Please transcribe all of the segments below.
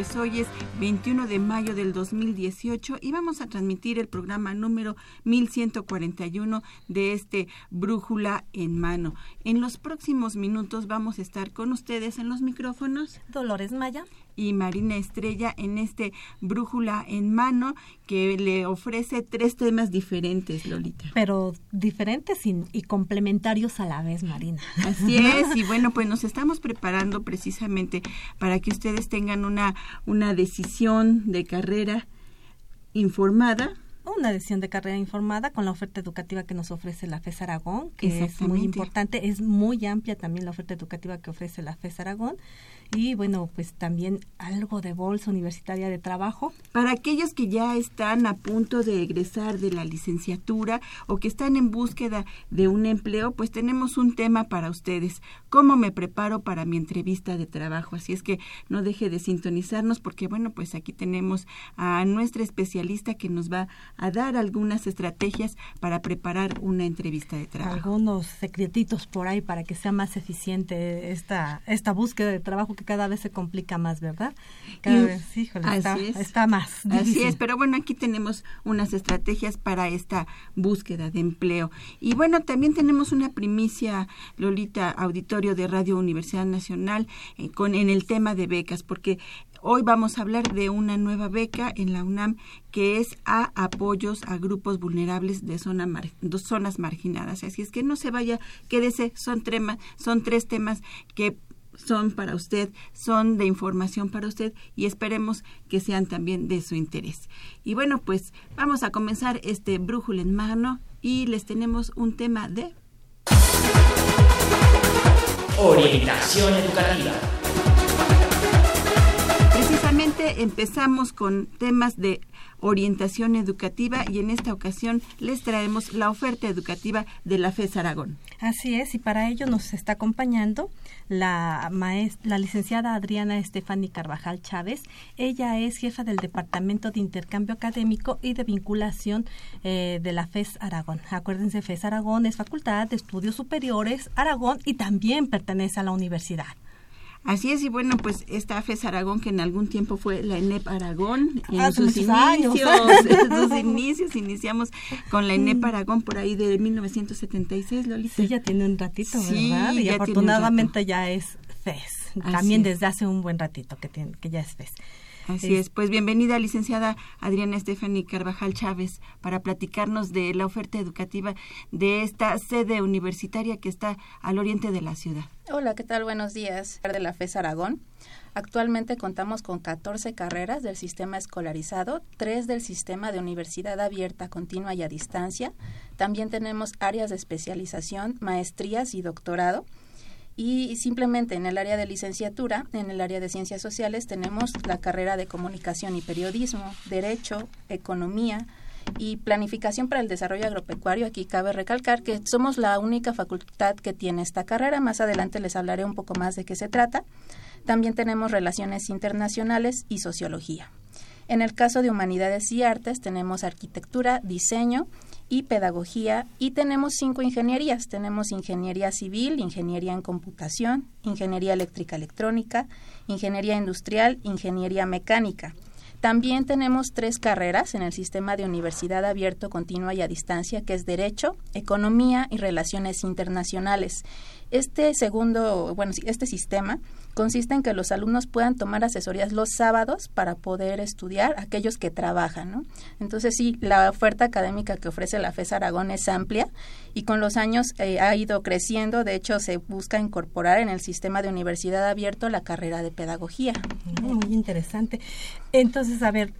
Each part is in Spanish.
Pues hoy es 21 de mayo del 2018 y vamos a transmitir el programa número 1141 de este Brújula en Mano. En los próximos minutos vamos a estar con ustedes en los micrófonos. Dolores Maya y Marina Estrella en este Brújula en Mano que le ofrece tres temas diferentes, Lolita. Pero diferentes y, y, complementarios a la vez, Marina. Así es, y bueno, pues nos estamos preparando precisamente para que ustedes tengan una, una decisión de carrera informada una decisión de carrera informada con la oferta educativa que nos ofrece la FES Aragón, que es muy importante, es muy amplia también la oferta educativa que ofrece la FES Aragón y bueno, pues también algo de bolsa universitaria de trabajo. Para aquellos que ya están a punto de egresar de la licenciatura o que están en búsqueda de un empleo, pues tenemos un tema para ustedes. ¿Cómo me preparo para mi entrevista de trabajo? Así es que no deje de sintonizarnos porque bueno, pues aquí tenemos a nuestra especialista que nos va a dar algunas estrategias para preparar una entrevista de trabajo. Algunos secretitos por ahí para que sea más eficiente esta, esta búsqueda de trabajo cada vez se complica más, ¿verdad? Cada vez, híjole, está, más. Así es, pero bueno, aquí tenemos unas estrategias para esta búsqueda de empleo. Y bueno, también tenemos una primicia, Lolita, auditorio de Radio Universidad Nacional, eh, con en el tema de becas, porque Hoy vamos a hablar de una nueva beca en la UNAM que es a apoyos a grupos vulnerables de zona zonas marginadas. Así es que no se vaya, quédese, son, son tres temas que son para usted, son de información para usted y esperemos que sean también de su interés. Y bueno, pues vamos a comenzar este brújula en mano y les tenemos un tema de orientación educativa. Precisamente empezamos con temas de orientación educativa y en esta ocasión les traemos la oferta educativa de la FES Aragón. Así es, y para ello nos está acompañando la, la licenciada Adriana Estefani Carvajal Chávez. Ella es jefa del Departamento de Intercambio Académico y de Vinculación eh, de la FES Aragón. Acuérdense, FES Aragón es Facultad de Estudios Superiores Aragón y también pertenece a la universidad. Así es, y bueno, pues esta FES Aragón, que en algún tiempo fue la ENEP Aragón, en sus inicios, en sus inicios, iniciamos con la ENEP Aragón por ahí de 1976, Lolita. Sí, ya tiene un ratito, ¿verdad? Y afortunadamente ya es FES, también desde hace un buen ratito que, tiene, que ya es FES. Así es. Pues bienvenida, licenciada Adriana Estefani Carvajal Chávez, para platicarnos de la oferta educativa de esta sede universitaria que está al oriente de la ciudad. Hola, ¿qué tal? Buenos días. De la FES Aragón. Actualmente contamos con 14 carreras del sistema escolarizado, 3 del sistema de universidad abierta, continua y a distancia. También tenemos áreas de especialización, maestrías y doctorado y simplemente en el área de licenciatura, en el área de ciencias sociales, tenemos la carrera de comunicación y periodismo, derecho, economía y planificación para el desarrollo agropecuario. Aquí cabe recalcar que somos la única facultad que tiene esta carrera. Más adelante les hablaré un poco más de qué se trata. También tenemos relaciones internacionales y sociología. En el caso de humanidades y artes tenemos arquitectura, diseño, y pedagogía y tenemos cinco ingenierías. Tenemos ingeniería civil, ingeniería en computación, ingeniería eléctrica electrónica, ingeniería industrial, ingeniería mecánica. También tenemos tres carreras en el sistema de universidad abierto, continua y a distancia, que es Derecho, Economía y Relaciones Internacionales. Este segundo, bueno, este sistema consiste en que los alumnos puedan tomar asesorías los sábados para poder estudiar aquellos que trabajan, ¿no? Entonces sí, la oferta académica que ofrece la FES Aragón es amplia y con los años eh, ha ido creciendo, de hecho se busca incorporar en el sistema de universidad abierto la carrera de pedagogía. Muy interesante. Entonces, a ver,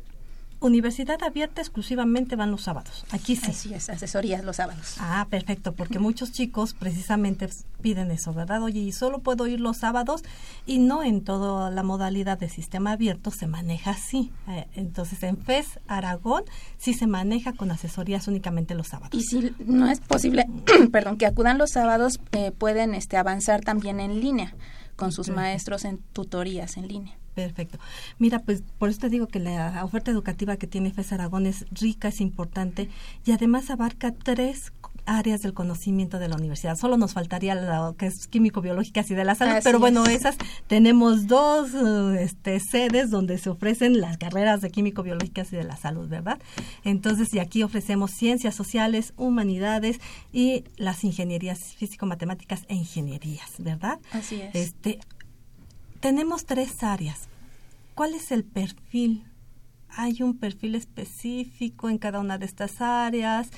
Universidad abierta exclusivamente van los sábados. Aquí sí. Así es, asesorías los sábados. Ah, perfecto, porque muchos chicos precisamente piden eso, ¿verdad? Oye, y solo puedo ir los sábados y no en toda la modalidad de sistema abierto se maneja así. Eh, entonces, en FES Aragón sí se maneja con asesorías únicamente los sábados. Y si no es posible, perdón, que acudan los sábados, eh, pueden este, avanzar también en línea con sus maestros en tutorías en línea. Perfecto. Mira, pues por eso te digo que la oferta educativa que tiene FES Aragón es rica, es importante y además abarca tres áreas del conocimiento de la universidad. Solo nos faltaría lo que es químico-biológicas y de la salud, pero bueno, esas tenemos dos este, sedes donde se ofrecen las carreras de químico-biológicas y de la salud, ¿verdad? Entonces, y aquí ofrecemos ciencias sociales, humanidades y las ingenierías físico-matemáticas e ingenierías, ¿verdad? Así es. Este, tenemos tres áreas. ¿Cuál es el perfil? ¿Hay un perfil específico en cada una de estas áreas?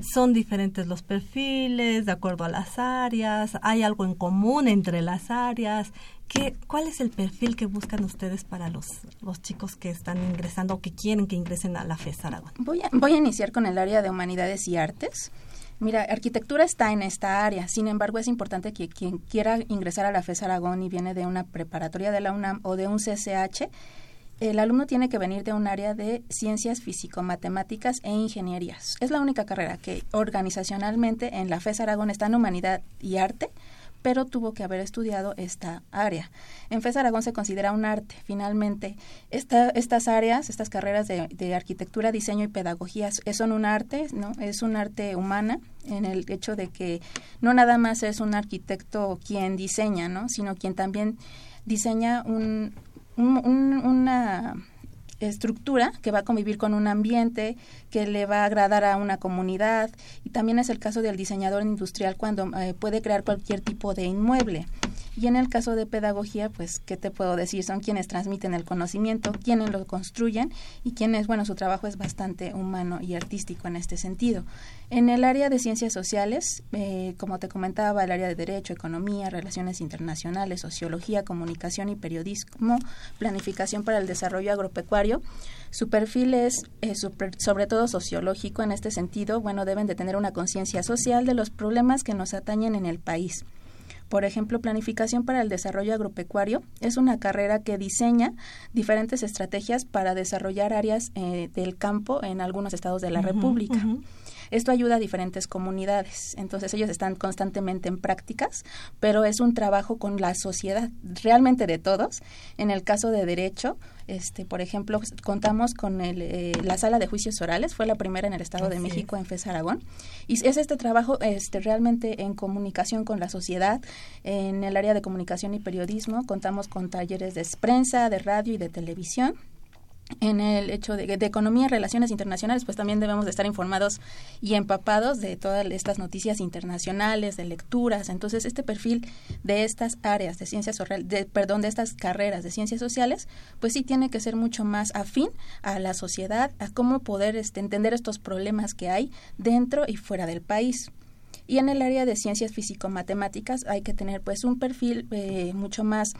¿Son diferentes los perfiles de acuerdo a las áreas? ¿Hay algo en común entre las áreas? ¿Qué, ¿Cuál es el perfil que buscan ustedes para los, los chicos que están ingresando o que quieren que ingresen a la FES Aragón? Voy a, voy a iniciar con el área de humanidades y artes. Mira, arquitectura está en esta área, sin embargo es importante que quien quiera ingresar a la FES Aragón y viene de una preparatoria de la UNAM o de un CCH, el alumno tiene que venir de un área de ciencias físico-matemáticas e ingenierías. Es la única carrera que organizacionalmente en la FES Aragón está en humanidad y arte, pero tuvo que haber estudiado esta área. En FES Aragón se considera un arte, finalmente. Esta, estas áreas, estas carreras de, arquitectura, diseño y pedagogía son un arte, ¿no? Es un arte humana en el hecho de que no nada más es un arquitecto quien diseña, ¿no? Sino quien también diseña un, una estructura que va a convivir con un ambiente que le va a agradar a una comunidad y también es el caso del diseñador industrial cuando eh, puede crear cualquier tipo de inmueble. Y en el caso de pedagogía, pues, ¿qué te puedo decir? Son quienes transmiten el conocimiento, quienes lo construyen y quienes, bueno, su trabajo es bastante humano y artístico en este sentido. En el área de ciencias sociales, eh, como te comentaba, el área de Derecho, Economía, Relaciones Internacionales, Sociología, Comunicación y Periodismo, Planificación para el Desarrollo Agropecuario, su perfil es eh, sobre todo sociológico en este sentido, bueno, deben de tener una conciencia social de los problemas que nos atañen en el país. Por ejemplo, Planificación para el Desarrollo Agropecuario es una carrera que diseña diferentes estrategias para desarrollar áreas eh, del campo en algunos estados de la República. Esto ayuda a diferentes comunidades. Entonces ellos están constantemente en prácticas, pero es un trabajo con la sociedad, realmente de todos. En el caso de derecho, este, por ejemplo, contamos con el, eh, la sala de juicios orales, fue la primera en el Estado de México, en FES Aragón, y es este trabajo este, realmente en comunicación con la sociedad, en el área de comunicación y periodismo, contamos con talleres de prensa, de radio y de televisión, en el hecho de, economía y relaciones internacionales, pues también debemos de estar informados y empapados de todas estas noticias internacionales, de lecturas. Entonces, este perfil de estas áreas de ciencias de, perdón, de estas carreras de ciencias sociales, pues sí tiene que ser mucho más afín a la sociedad, a cómo poder este, entender estos problemas que hay dentro y fuera del país. Y en el área de ciencias físico-matemáticas hay que tener pues un perfil eh, mucho más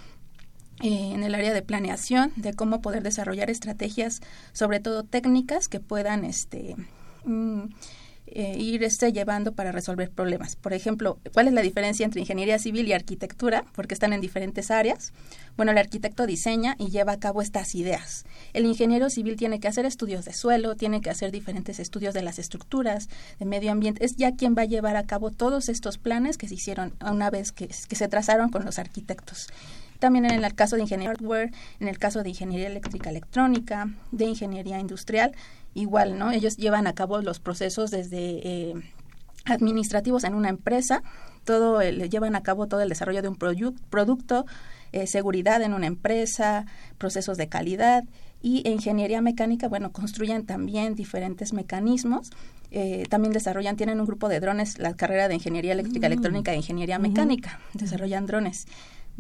eh, en el área de planeación, de cómo poder desarrollar estrategias, sobre todo técnicas, que puedan este, mm, eh, ir este, llevando para resolver problemas. Por ejemplo, ¿cuál es la diferencia entre ingeniería civil y arquitectura? Porque están en diferentes áreas. Bueno, el arquitecto diseña y lleva a cabo estas ideas. El ingeniero civil tiene que hacer estudios de suelo, tiene que hacer diferentes estudios de las estructuras, de medio ambiente. Es ya quien va a llevar a cabo todos estos planes que se hicieron una vez que, que se trazaron con los arquitectos. También en el caso de ingeniería hardware, en el caso de ingeniería eléctrica electrónica, de ingeniería industrial, igual, ¿no? Ellos llevan a cabo los procesos desde eh, administrativos en una empresa, todo llevan a cabo todo el desarrollo de un producto, eh, seguridad en una empresa, procesos de calidad y ingeniería mecánica, bueno, construyen también diferentes mecanismos. Eh, también desarrollan, tienen un grupo de drones, la carrera de ingeniería eléctrica, Mm. electrónica e ingeniería mecánica, desarrollan drones.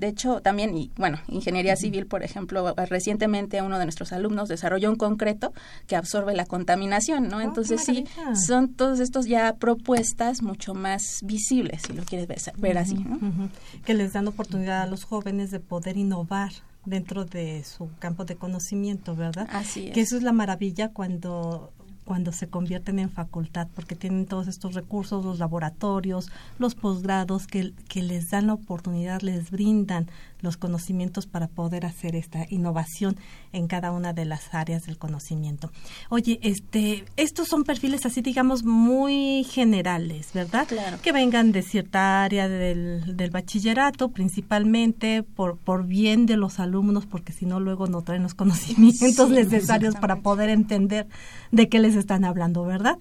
De hecho, también, y bueno, ingeniería civil, por ejemplo, recientemente uno de nuestros alumnos desarrolló un concreto que absorbe la contaminación, ¿no? qué Entonces sí, son todos estos ya propuestas mucho más visibles, si lo quieres ver, ver así, ¿no? Que les dan oportunidad a los jóvenes de poder innovar dentro de su campo de conocimiento, ¿verdad? Así es. Que eso es la maravilla cuando cuando se convierten en facultad, porque tienen todos estos recursos, los laboratorios, los posgrados, que, que les dan la oportunidad, les brindan los conocimientos para poder hacer esta innovación en cada una de las áreas del conocimiento. Oye, este, estos son perfiles así, digamos, muy generales, ¿verdad? Claro. Que vengan de cierta área del, del bachillerato, principalmente por, por bien de los alumnos, porque si no luego no traen los conocimientos Sí, necesarios para poder entender de qué les están hablando, ¿verdad?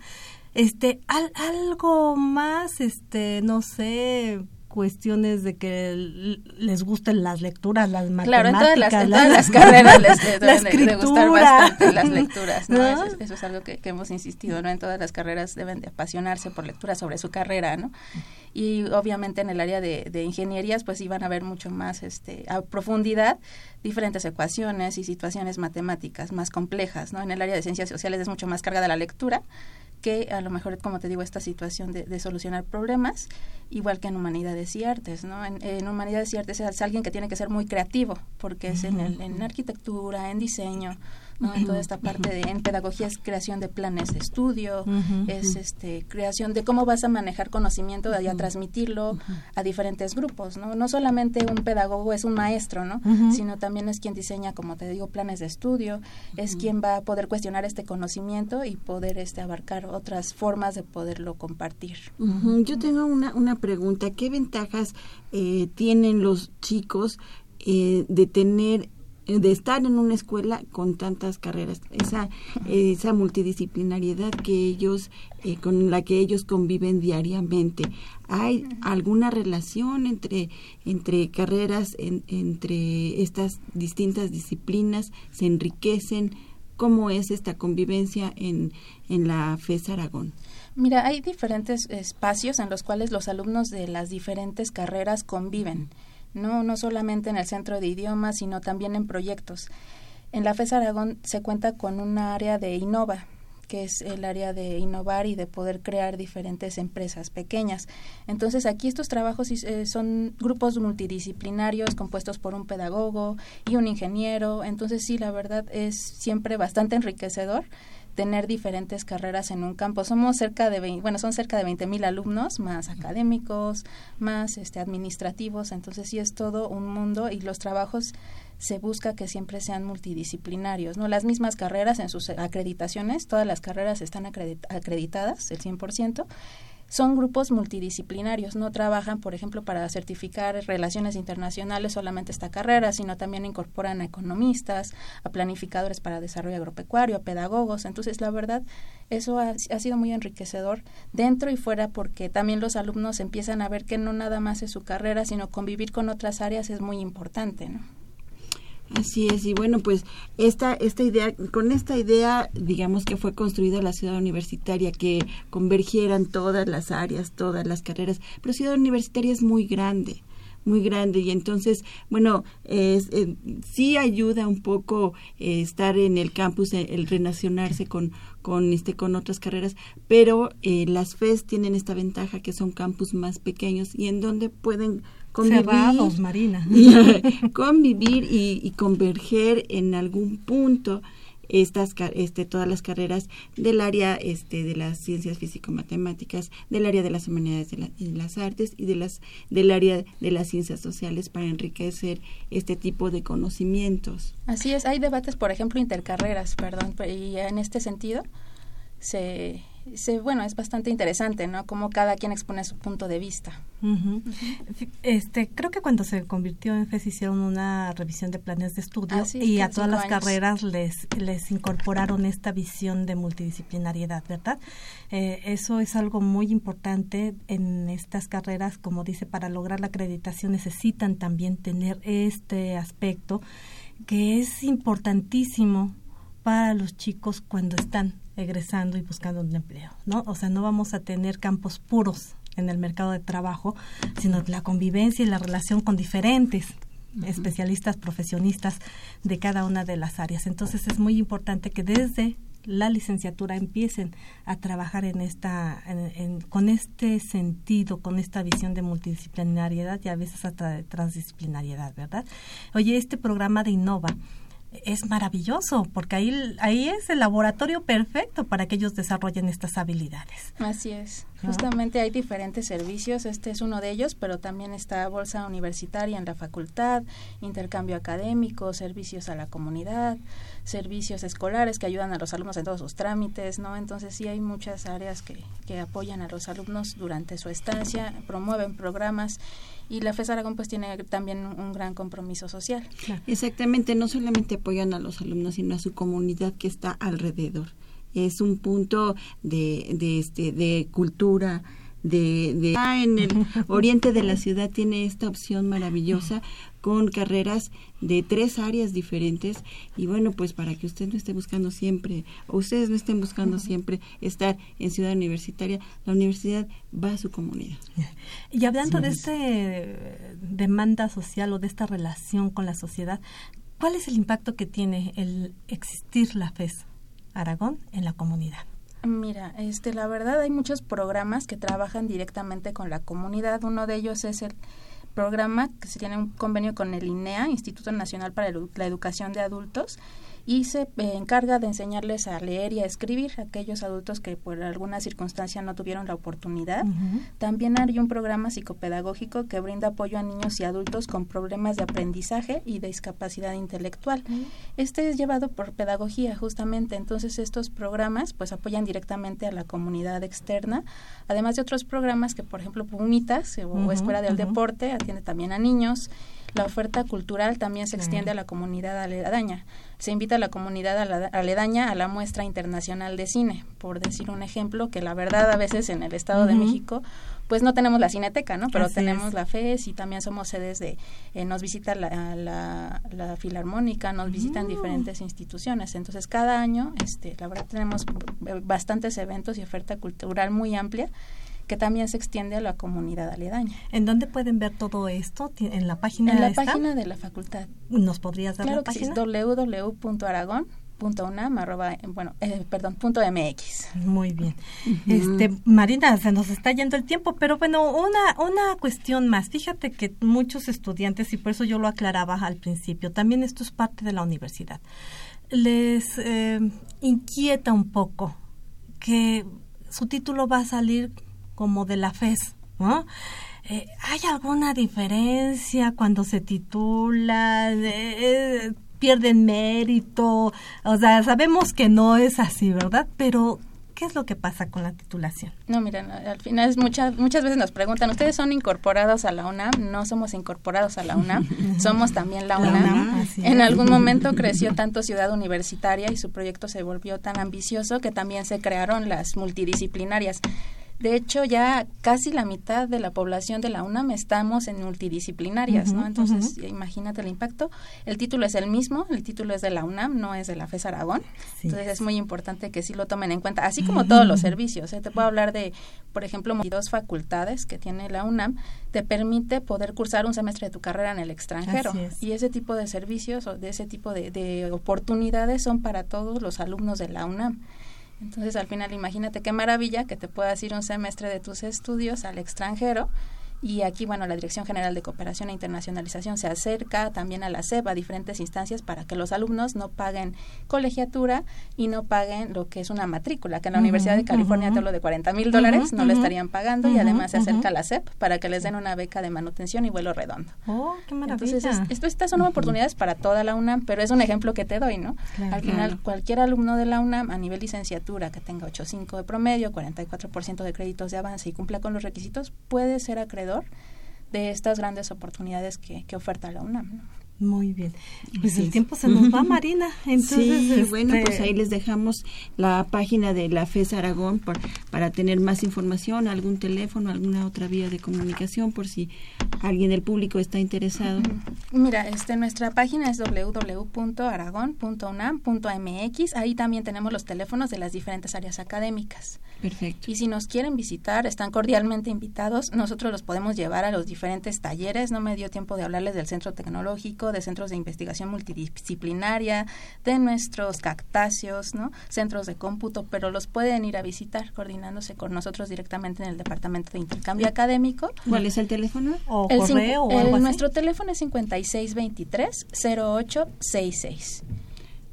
Este, al- algo más, este, no sé, cuestiones de que les gusten las lecturas, las Claro, en matemáticas, todas las, en todas las carreras les, les la deben de- de gustar escritura. bastante las lecturas, ¿no? ¿No? Eso, es, eso es algo que, que hemos insistido, ¿no? En todas las carreras deben de apasionarse por lectura sobre su carrera, ¿no? Y obviamente en el área de, de ingenierías, pues iban a ver mucho más este, a profundidad diferentes ecuaciones y situaciones matemáticas más complejas, ¿no? En el área de ciencias sociales es mucho más cargada la lectura que a lo mejor, como te digo, esta situación de, de solucionar problemas, igual que en humanidades y artes, ¿no? En, en humanidades y artes es alguien que tiene que ser muy creativo, porque es en, el, en arquitectura, en diseño, ¿no? En toda esta parte de, en pedagogía es creación de planes de estudio, es este creación de cómo vas a manejar conocimiento y a transmitirlo a diferentes grupos, ¿no? No solamente un pedagogo es un maestro, ¿no? Sino también es quien diseña, como te digo, planes de estudio, es quien va a poder cuestionar este conocimiento y poder este abarcar otras formas de poderlo compartir. Yo tengo una, una pregunta. ¿Qué ventajas eh, tienen los chicos eh, de tener de estar en una escuela con tantas carreras, esa esa multidisciplinariedad que ellos eh, con la que ellos conviven diariamente. ¿Hay alguna relación entre entre carreras en- entre estas distintas disciplinas se enriquecen? ¿Cómo es esta convivencia en en la FES Aragón? Mira, hay diferentes espacios en los cuales los alumnos de las diferentes carreras conviven, no, no solamente en el centro de idiomas, sino también en proyectos. En la FES Aragón se cuenta con un área de Innova, que es el área de innovar y de poder crear diferentes empresas pequeñas. Entonces aquí estos trabajos eh, son grupos multidisciplinarios compuestos por un pedagogo y un ingeniero. Entonces sí, la verdad es siempre bastante enriquecedor tener diferentes carreras en un campo. Somos cerca de 20, bueno, son cerca de 20 mil alumnos, más académicos, más este, administrativos, entonces sí es todo un mundo y los trabajos se busca que siempre sean multidisciplinarios, ¿no? Las mismas carreras en sus acreditaciones, todas las carreras están acredit acreditadas, el 100%, son grupos multidisciplinarios, no trabajan, por ejemplo, para certificar relaciones internacionales solamente esta carrera, sino también incorporan a economistas, a planificadores para desarrollo agropecuario, a pedagogos. Entonces, la verdad, eso ha, ha, sido muy enriquecedor dentro y fuera porque también los alumnos empiezan a ver que no nada más es su carrera, sino convivir con otras áreas es muy importante, ¿no? Así es, y bueno, pues esta, esta idea, con esta idea, digamos que fue construida la ciudad universitaria, que convergieran todas las áreas, todas las carreras, pero ciudad universitaria es muy grande, muy grande, y entonces, bueno, es, eh, sí ayuda un poco eh, estar en el campus, el, el relacionarse con, con, este, con otras carreras, pero eh, las FES tienen esta ventaja que son campus más pequeños y en donde pueden convivir, Cerrados, Marina. Y, convivir y, y, converger en algún punto estas este todas las carreras del área este de las ciencias físico-matemáticas, del área de las humanidades de la, y las artes y de las del área de las ciencias sociales para enriquecer este tipo de conocimientos. Así es, hay debates, por ejemplo, intercarreras, perdón, y en este sentido se se, bueno, es bastante interesante, ¿no? Como cada quien expone su punto de vista. Uh -huh. Este, creo que cuando se convirtió en FES hicieron una revisión de planes de estudio Así y a todas las años. carreras les, les incorporaron esta visión de multidisciplinariedad, ¿verdad? Eh, eso es algo muy importante en estas carreras, como dice, para lograr la acreditación necesitan también tener este aspecto que es importantísimo para los chicos cuando están egresando y buscando un empleo, ¿no? O sea, no vamos a tener campos puros en el mercado de trabajo, sino la convivencia y la relación con diferentes especialistas, profesionistas de cada una de las áreas. Entonces es muy importante que desde la licenciatura empiecen a trabajar en esta, con este sentido, con esta visión de multidisciplinariedad y a veces hasta de transdisciplinariedad, ¿verdad? Oye, este programa de Innova es maravilloso porque ahí, ahí es el laboratorio perfecto para que ellos desarrollen estas habilidades. Así es. Justamente hay diferentes servicios, este es uno de ellos, pero también está bolsa universitaria en la facultad, intercambio académico, servicios a la comunidad, servicios escolares que ayudan a los alumnos en todos sus trámites, ¿no? Entonces sí hay muchas áreas que, que apoyan a los alumnos durante su estancia, promueven programas y la FES Aragón pues tiene también un gran compromiso social. Exactamente, no solamente apoyan a los alumnos, sino a su comunidad que está alrededor. Es un punto de, de, este, de cultura, de, de ah, en el oriente de la ciudad tiene esta opción maravillosa con carreras de tres áreas diferentes. Y bueno pues para que usted no esté buscando siempre o ustedes no estén buscando siempre estar en ciudad universitaria la universidad va a su comunidad. Y hablando de esta demanda social o de esta relación con la sociedad ¿cuál es el impacto que tiene el existir la FES Aragón en la comunidad Mira, este, la verdad hay muchos programas que trabajan directamente con la comunidad. Uno de ellos es el programa que se tiene un convenio con el INEA, Instituto Nacional para la Educación de Adultos, y se eh, encarga de enseñarles a leer y a escribir. A aquellos adultos que por alguna circunstancia no tuvieron la oportunidad. También hay un programa psicopedagógico que brinda apoyo a niños y adultos con problemas de aprendizaje y de discapacidad intelectual. Este es llevado por pedagogía justamente, entonces estos programas pues apoyan directamente a la comunidad externa, además de otros programas que por ejemplo Pumitas o Escuela del Deporte atiende también a niños. La oferta cultural también se extiende a la comunidad aledaña. Se invita a la comunidad aledaña a la muestra internacional de cine, por decir un ejemplo, que la verdad a veces en el Estado de México pues no tenemos la cineteca, ¿no? Pero tenemos la FES y también somos sedes de, eh, nos visita la, la, filarmónica, nos visitan mm. diferentes instituciones. Entonces, cada año, este, la verdad tenemos bastantes eventos y oferta cultural muy amplia que también se extiende a la comunidad aledaña. ¿En dónde pueden ver todo esto? ¿En la página? En la página de la facultad. ¿Nos podrías dar la página? Claro que bueno, eh, perdón, punto MX. Muy bien. Este, Marina, se nos está yendo el tiempo, pero bueno, una, una cuestión más. Fíjate que muchos estudiantes, y por eso yo lo aclaraba al principio, también esto es parte de la universidad, les eh, inquieta un poco que su título va a salir como de la FES, ¿no? Eh, ¿Hay alguna diferencia cuando se titula? Eh, ¿Pierden mérito? O sea, sabemos que no es así, ¿verdad? Pero ¿qué es lo que pasa con la titulación? No, miren, al final muchas muchas veces nos preguntan, ¿ustedes son incorporados a la UNAM? No somos incorporados a la UNAM, somos también la UNAM. en algún momento creció tanto Ciudad Universitaria y su proyecto se volvió tan ambicioso que también se crearon las multidisciplinarias. De hecho, ya casi la mitad de la población de la UNAM estamos en multidisciplinarias, ¿no? Entonces, imagínate el impacto. El título es el mismo, el título es de la UNAM, no es de la FES Aragón. Entonces, es muy importante que sí lo tomen en cuenta, así como todos los servicios. ¿eh? Te puedo hablar de, por ejemplo, dos facultades que tiene la UNAM, te permite poder cursar un semestre de tu carrera en el extranjero. Y ese tipo de servicios o de ese tipo de, de oportunidades son para todos los alumnos de la UNAM. Entonces, al final, imagínate qué maravilla que te puedas ir un semestre de tus estudios al extranjero y aquí, bueno, la Dirección General de Cooperación e Internacionalización se acerca también a la SEP, a diferentes instancias, para que los alumnos no paguen colegiatura y no paguen lo que es una matrícula, que en la Universidad de California te hablo de 40 mil dólares, no lo estarían pagando y además se acerca a la SEP para que les den una beca de manutención y vuelo redondo. ¡Oh, qué maravilla! Entonces, esto, estas son oportunidades para toda la UNAM, pero es un ejemplo que te doy, ¿no? Al final, cualquier alumno de la UNAM a nivel licenciatura que tenga 8.5 de promedio, 44% de créditos de avance y cumpla con los requisitos, puede ser acreedor de estas grandes oportunidades que, oferta la UNAM. Muy bien. Pues el tiempo se nos va, Marina. Entonces, sí, bueno, este, pues ahí les dejamos la página de la FES Aragón por, para tener más información, algún teléfono, alguna otra vía de comunicación por si alguien del público está interesado. Mira, este, nuestra página es www.aragon.unam.mx. Ahí también tenemos los teléfonos de las diferentes áreas académicas. Perfecto. Y si nos quieren visitar, están cordialmente invitados. Nosotros los podemos llevar a los diferentes talleres. No me dio tiempo de hablarles del centro tecnológico, de centros de investigación multidisciplinaria, de nuestros cactáceos, ¿no? centros de cómputo, pero los pueden ir a visitar coordinándose con nosotros directamente en el departamento de intercambio académico. ¿Cuál es el teléfono? O El correo o algo el- así. Nuestro teléfono es 5623-0866.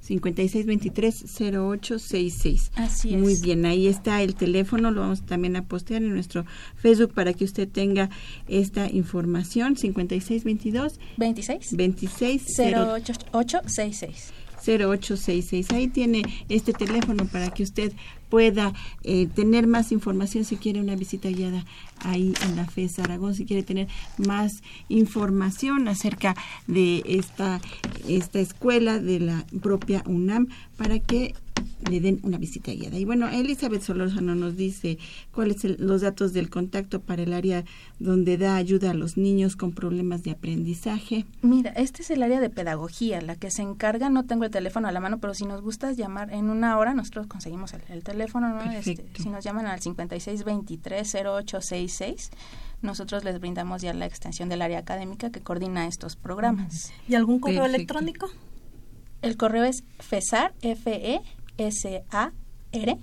5623-0866. Así es. Muy bien, ahí está el teléfono, lo vamos también a postear en nuestro Facebook para que usted tenga esta información. 5622 26 26 0866. 0866. Ahí tiene este teléfono para que usted pueda eh, tener más información si quiere una visita guiada ahí en la FES Aragón, si quiere tener más información acerca de esta, esta escuela de la propia UNAM para que le den una visita guiada. Y bueno, Elizabeth Solórzano nos dice cuáles son los datos del contacto para el área donde da ayuda a los niños con problemas de aprendizaje. Mira, este es el área de pedagogía, la que se encarga, no tengo el teléfono a la mano, pero si nos gusta llamar en una hora, nosotros conseguimos el, el teléfono, ¿no? Este, si nos llaman al 5623-0866, nosotros les brindamos ya la extensión del área académica que coordina estos programas. ¿Y algún correo Perfecto. electrónico? El correo es FESAR, F-E-S-A-R,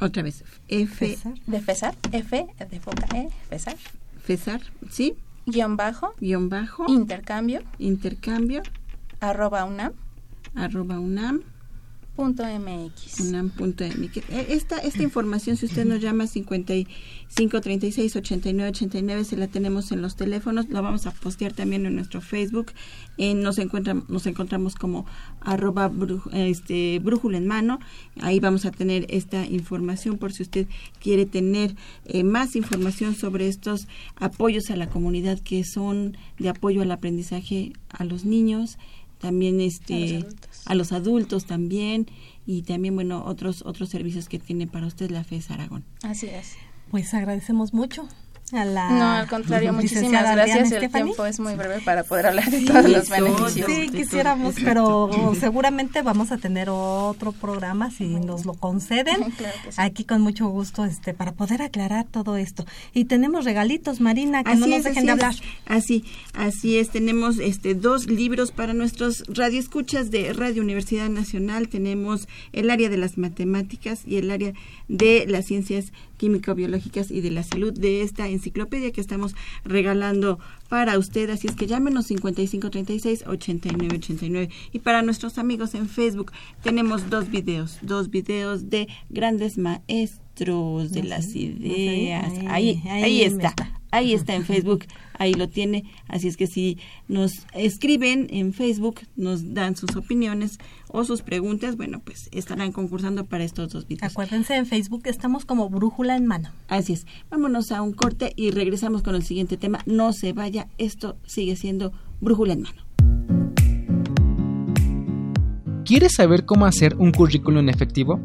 Otra vez, F, César. de FESAR, F de foca E, FESAR, FESAR, ¿sí? guion bajo, Guión bajo, intercambio, intercambio, arroba unam, arroba UNAM, punto MX. unam.mx. Eh, Esta, esta información, si usted nos llama 55 36 89 89, se la tenemos en los teléfonos, la vamos a postear también en nuestro Facebook. Eh, nos, encuentra, nos encontramos como arroba bru- este, brújula en mano. Ahí vamos a tener esta información por si usted quiere tener eh, más información sobre estos apoyos a la comunidad que son de apoyo al aprendizaje a los niños también este a los adultos también y también bueno otros otros servicios que tiene para usted la FES Aragón. Así es. Pues agradecemos mucho a la No, al contrario, muchísimas gracias. El Stephanie. tiempo es muy breve para poder hablar de todos los beneficios. Sí, quisiéramos, pero seguramente vamos a tener otro programa si nos lo conceden. Claro que sí. Aquí con mucho gusto este para poder aclarar todo esto. Y tenemos regalitos, Marina, que Así no nos es, dejen así de hablar. Así, así es. Tenemos este dos libros para nuestros radioescuchas de Radio Universidad Nacional. Tenemos el área de las matemáticas y el área de las ciencias químico-biológicas y de la salud de esta enciclopedia que estamos regalando para usted. Así es que llámenos 5536-8989. Y para nuestros amigos en Facebook tenemos dos videos, dos videos de grandes maestros de las ideas. ahí, Ahí, ahí ahí me está. está. Ahí está en Facebook, ahí lo tiene. Así es que si nos escriben en Facebook, nos dan sus opiniones o sus preguntas, bueno, pues estarán concursando para estos dos videos. Acuérdense, en Facebook estamos como brújula en mano. Así es. Vámonos a un corte y regresamos con el siguiente tema. No se vaya, esto sigue siendo brújula en mano. ¿Quieres saber cómo hacer un currículum efectivo?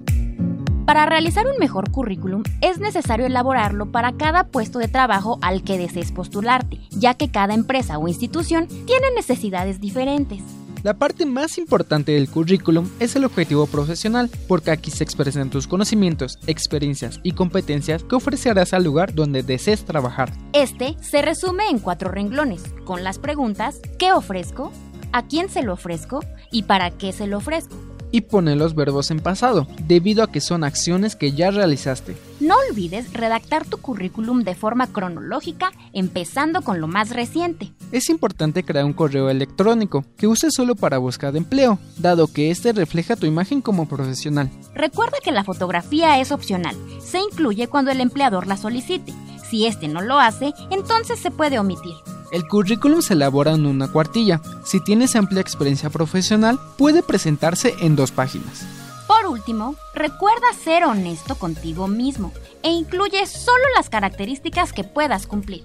Para realizar un mejor currículum es necesario elaborarlo para cada puesto de trabajo al que desees postularte, ya que cada empresa o institución tiene necesidades diferentes. La parte más importante del currículum es el objetivo profesional, porque aquí se expresan tus conocimientos, experiencias y competencias que ofrecerás al lugar donde desees trabajar. Este se resume en cuatro renglones, con las preguntas ¿qué ofrezco? ¿A quién se lo ofrezco? ¿Y para qué se lo ofrezco? Y pone los verbos en pasado, debido a que son acciones que ya realizaste. No olvides redactar tu currículum de forma cronológica, empezando con lo más reciente. Es importante crear un correo electrónico que uses solo para buscar empleo, dado que este refleja tu imagen como profesional. Recuerda que la fotografía es opcional, se incluye cuando el empleador la solicite. Si este no lo hace, entonces se puede omitir. El currículum se elabora en una cuartilla. Si tienes amplia experiencia profesional, puede presentarse en dos páginas. Por último, recuerda ser honesto contigo mismo e incluye solo las características que puedas cumplir.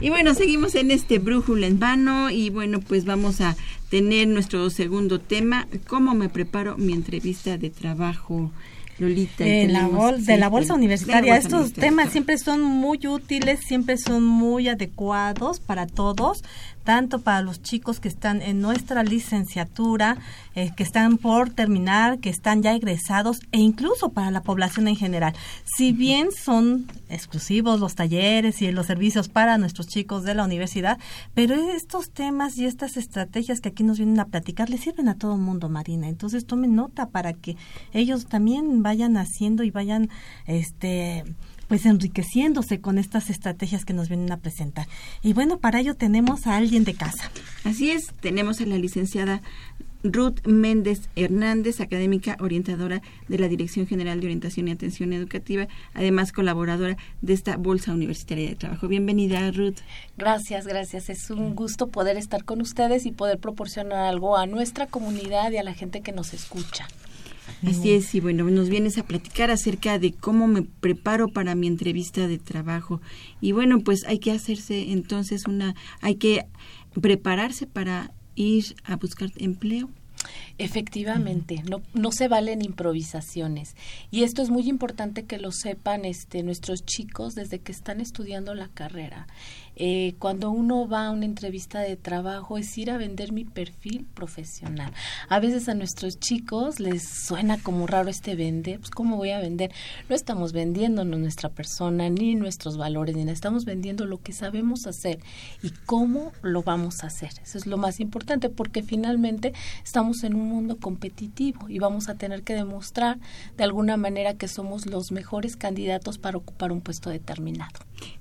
Y bueno, seguimos en este brújula en vano y bueno, pues vamos a tener nuestro segundo tema, cómo me preparo mi entrevista de trabajo. Lolita, de, la, de la bolsa universitaria. Estos temas siempre son muy útiles, siempre son muy adecuados para todos tanto para los chicos que están en nuestra licenciatura, eh, que están por terminar, que están ya egresados e incluso para la población en general. Si bien son exclusivos los talleres y los servicios para nuestros chicos de la universidad, pero estos temas y estas estrategias que aquí nos vienen a platicar les sirven a todo el mundo, Marina. Entonces tomen nota para que ellos también vayan haciendo y vayan este pues enriqueciéndose con estas estrategias que nos vienen a presentar. Y bueno, para ello tenemos a alguien de casa. Así es, tenemos a la licenciada Ruth Méndez Hernández, académica orientadora de la Dirección General de Orientación y Atención Educativa, además colaboradora de esta Bolsa Universitaria de Trabajo. Bienvenida, Ruth. Gracias, gracias. Es un gusto poder estar con ustedes y poder proporcionar algo a nuestra comunidad y a la gente que nos escucha. Así es, y bueno, nos vienes a platicar acerca de cómo me preparo para mi entrevista de trabajo. Y bueno, pues hay que hacerse entonces una, hay que prepararse para ir a buscar empleo. Efectivamente, no, no se valen improvisaciones. Y esto es muy importante que lo sepan este, nuestros chicos desde que están estudiando la carrera. Eh, cuando uno va a una entrevista de trabajo es ir a vender mi perfil profesional. A veces a nuestros chicos les suena como raro este vender, pues ¿cómo voy a vender? No estamos vendiendo nuestra persona, ni nuestros valores, ni estamos vendiendo lo que sabemos hacer y cómo lo vamos a hacer. Eso es lo más importante porque finalmente estamos en un mundo competitivo y vamos a tener que demostrar de alguna manera que somos los mejores candidatos para ocupar un puesto determinado.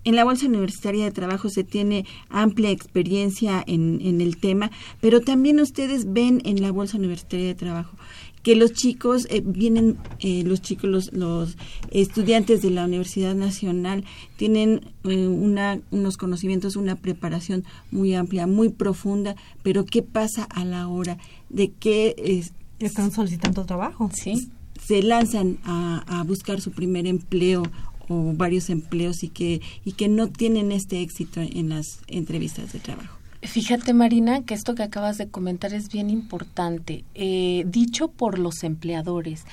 En la Bolsa Universitaria de Trabajo se tiene amplia experiencia en, el tema, pero también ustedes ven en la Bolsa Universitaria de Trabajo que los chicos eh, vienen, eh, los chicos, los, los, estudiantes de la Universidad Nacional tienen eh, una, unos conocimientos, una preparación muy amplia, muy profunda, pero ¿qué pasa a la hora de que están solicitando trabajo? Sí. Se lanzan a, a buscar su primer empleo o varios empleos y que, y que no tienen este éxito en las entrevistas de trabajo. Fíjate, Marina, que esto que acabas de comentar es bien importante. Eh, dicho por los empleadores,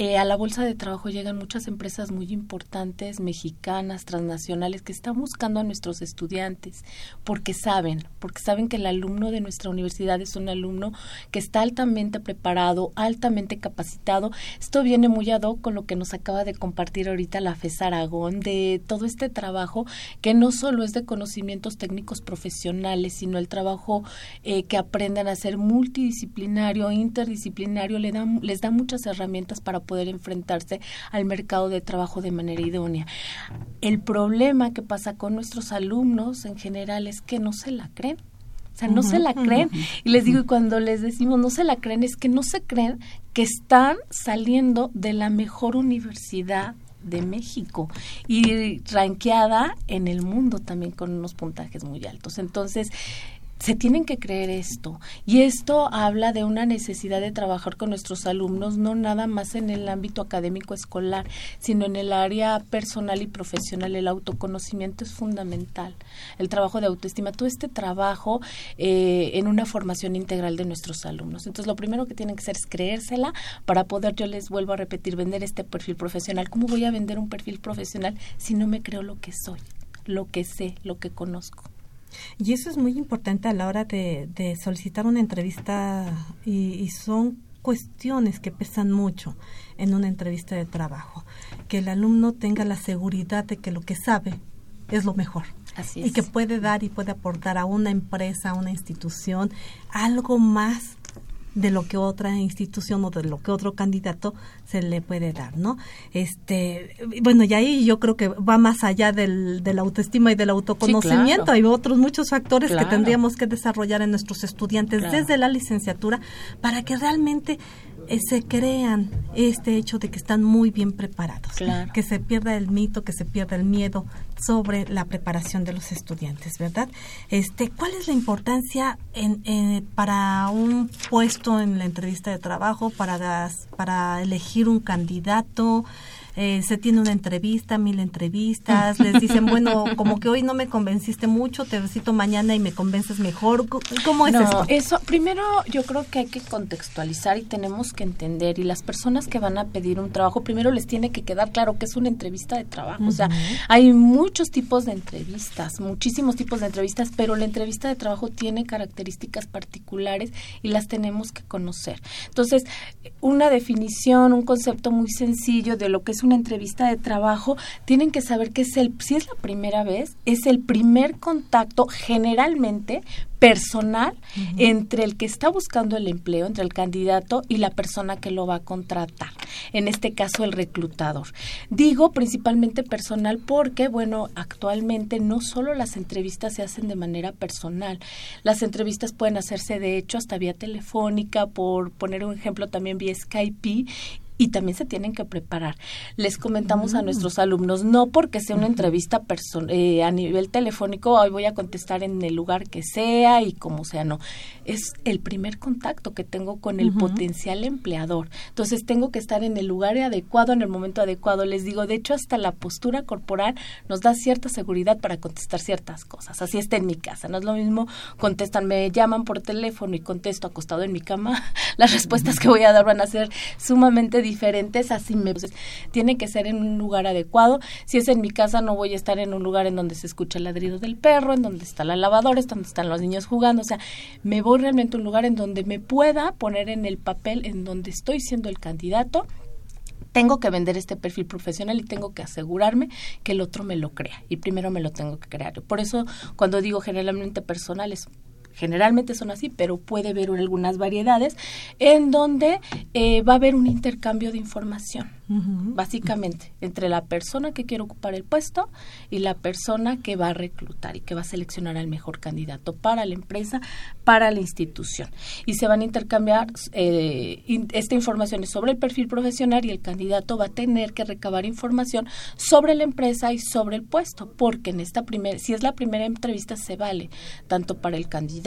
eh, a la bolsa de trabajo llegan muchas empresas muy importantes, mexicanas, transnacionales, que están buscando a nuestros estudiantes porque saben, porque saben que el alumno de nuestra universidad es un alumno que está altamente preparado, altamente capacitado. Esto viene muy ad hoc con lo que nos acaba de compartir ahorita la FES Aragón, de todo este trabajo que no solo es de conocimientos técnicos profesionales, sino el trabajo eh, que aprendan a ser multidisciplinario, interdisciplinario, le da, les da muchas herramientas para poder enfrentarse al mercado de trabajo de manera idónea. El problema que pasa con nuestros alumnos en general es que no se la creen. O sea, no se la creen. Y les digo, y cuando les decimos no se la creen, es que no se creen que están saliendo de la mejor universidad de México y ranqueada en el mundo también con unos puntajes muy altos. Entonces, se tienen que creer esto. Y esto habla de una necesidad de trabajar con nuestros alumnos, no nada más en el ámbito académico escolar, sino en el área personal y profesional. El autoconocimiento es fundamental. El trabajo de autoestima, todo este trabajo eh, en una formación integral de nuestros alumnos. Entonces, lo primero que tienen que hacer es creérsela para poder, yo les vuelvo a repetir, vender este perfil profesional. ¿Cómo voy a vender un perfil profesional si no me creo lo que soy, lo que sé, lo que conozco? Y eso es muy importante a la hora de, solicitar una entrevista y, son cuestiones que pesan mucho en una entrevista de trabajo. Que el alumno tenga la seguridad de que lo que sabe es lo mejor. Y que puede dar y puede aportar a una empresa, a una institución, algo más de lo que otra institución o de lo que otro candidato se le puede dar, ¿no? Este, bueno, y ahí yo creo que va más allá del, de la autoestima y del autoconocimiento. Hay otros muchos factores que tendríamos que desarrollar en nuestros estudiantes desde la licenciatura para que realmente eh, se crean este hecho de que están muy bien preparados, que se pierda el mito, que se pierda el miedo sobre la preparación de los estudiantes, ¿verdad? Este, ¿cuál es la importancia en, para un puesto en la entrevista de trabajo, para para elegir un candidato? Eh, se tiene una entrevista, mil entrevistas, les dicen, bueno, como que hoy no me convenciste mucho, te visito mañana y me convences mejor. ¿Cómo es no, Eso, primero yo creo que hay que contextualizar y tenemos que entender, y las personas que van a pedir un trabajo, primero les tiene que quedar claro que es una entrevista de trabajo. O sea, hay muchos tipos de entrevistas, muchísimos tipos de entrevistas, pero la entrevista de trabajo tiene características particulares y las tenemos que conocer. Entonces, una definición, un concepto muy sencillo de lo que es una entrevista de trabajo, tienen que saber que es el, si es la primera vez, es el primer contacto generalmente personal entre el que está buscando el empleo, entre el candidato y la persona que lo va a contratar, en este caso el reclutador. Digo principalmente personal porque, bueno, actualmente no solo las entrevistas se hacen de manera personal, las entrevistas pueden hacerse de hecho hasta vía telefónica, por poner un ejemplo también vía Skype y también se tienen que preparar. Les comentamos a mm. nuestros alumnos, no porque sea una entrevista eh, a nivel telefónico, hoy voy a contestar en el lugar que sea y como sea, no. Es el primer contacto que tengo con el potencial empleador. Entonces tengo que estar en el lugar adecuado, en el momento adecuado. Les digo, de hecho, hasta la postura corporal nos da cierta seguridad para contestar ciertas cosas. Así está en mi casa. No es lo mismo contestan, me llaman por teléfono y contesto acostado en mi cama. Las respuestas que voy a dar van a ser sumamente diferentes me tiene que ser en un lugar adecuado. Si es en mi casa no voy a estar en un lugar en donde se escucha el ladrido del perro, en donde está la lavadora, donde están los niños jugando, o sea, me voy realmente a un lugar en donde me pueda poner en el papel en donde estoy siendo el candidato tengo que vender este perfil profesional y tengo que asegurarme que el otro me lo crea y primero me lo tengo que crear. Por eso cuando digo generalmente personales generalmente son así, pero puede haber algunas variedades en donde eh, va a haber un intercambio de información básicamente, entre la persona que quiere ocupar el puesto y la persona que va a reclutar y que va a seleccionar al mejor candidato para la empresa, para la institución. Y se van a intercambiar eh, esta información sobre el perfil profesional y el candidato va a tener que recabar información sobre la empresa y sobre el puesto, porque en esta primera, si es la primera entrevista, se vale tanto para el candidato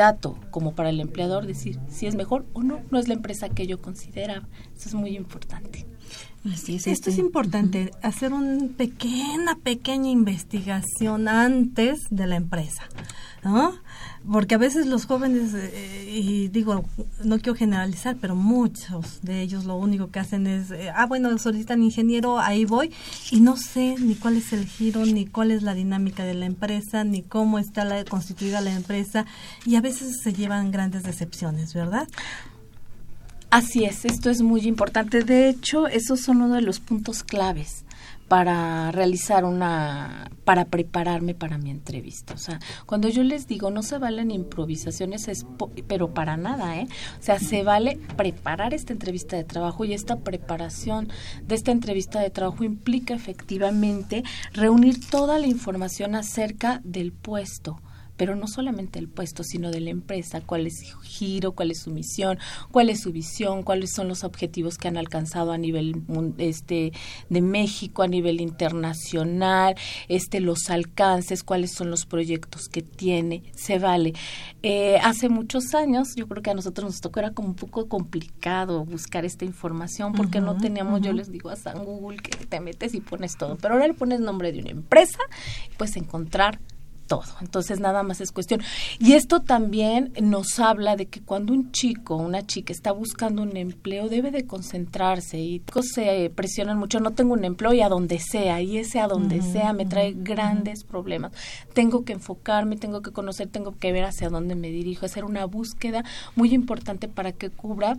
como para el empleador decir si es mejor o no, no es la empresa que yo consideraba. Eso es muy importante. Así es, Esto es importante, hacer una pequeña, pequeña investigación antes de la empresa, ¿no? Porque a veces los jóvenes, eh, y digo, no quiero generalizar, pero muchos de ellos lo único que hacen es, eh, ah, bueno, solicitan ingeniero, ahí voy, y no sé ni cuál es el giro, ni cuál es la dinámica de la empresa, ni cómo está la, constituida la empresa, y a veces se llevan grandes decepciones, ¿verdad? Así es, esto es muy importante. De hecho, esos son uno de los puntos claves para realizar una, para prepararme para mi entrevista. O sea, cuando yo les digo no se valen improvisaciones, es pero para nada, ¿eh? O sea, se vale preparar esta entrevista de trabajo y esta preparación de esta entrevista de trabajo implica efectivamente reunir toda la información acerca del puesto pero no solamente el puesto, sino de la empresa, cuál es su giro, cuál es su misión, cuál es su visión, cuáles son los objetivos que han alcanzado a nivel este de México, a nivel internacional, este los alcances, cuáles son los proyectos que tiene, se vale. Eh, hace muchos años, yo creo que a nosotros nos tocó era como un poco complicado buscar esta información porque no teníamos, yo les digo a San Google que te metes y pones todo, pero ahora le pones nombre de una empresa, puedes encontrar todo. Entonces nada más es cuestión. Y esto también nos habla de que cuando un chico una chica está buscando un empleo debe de concentrarse y se presionan mucho, no tengo un empleo y a donde sea, y ese a donde sea me trae grandes problemas. Tengo que enfocarme, tengo que conocer, tengo que ver hacia dónde me dirijo, hacer una búsqueda muy importante para que cubra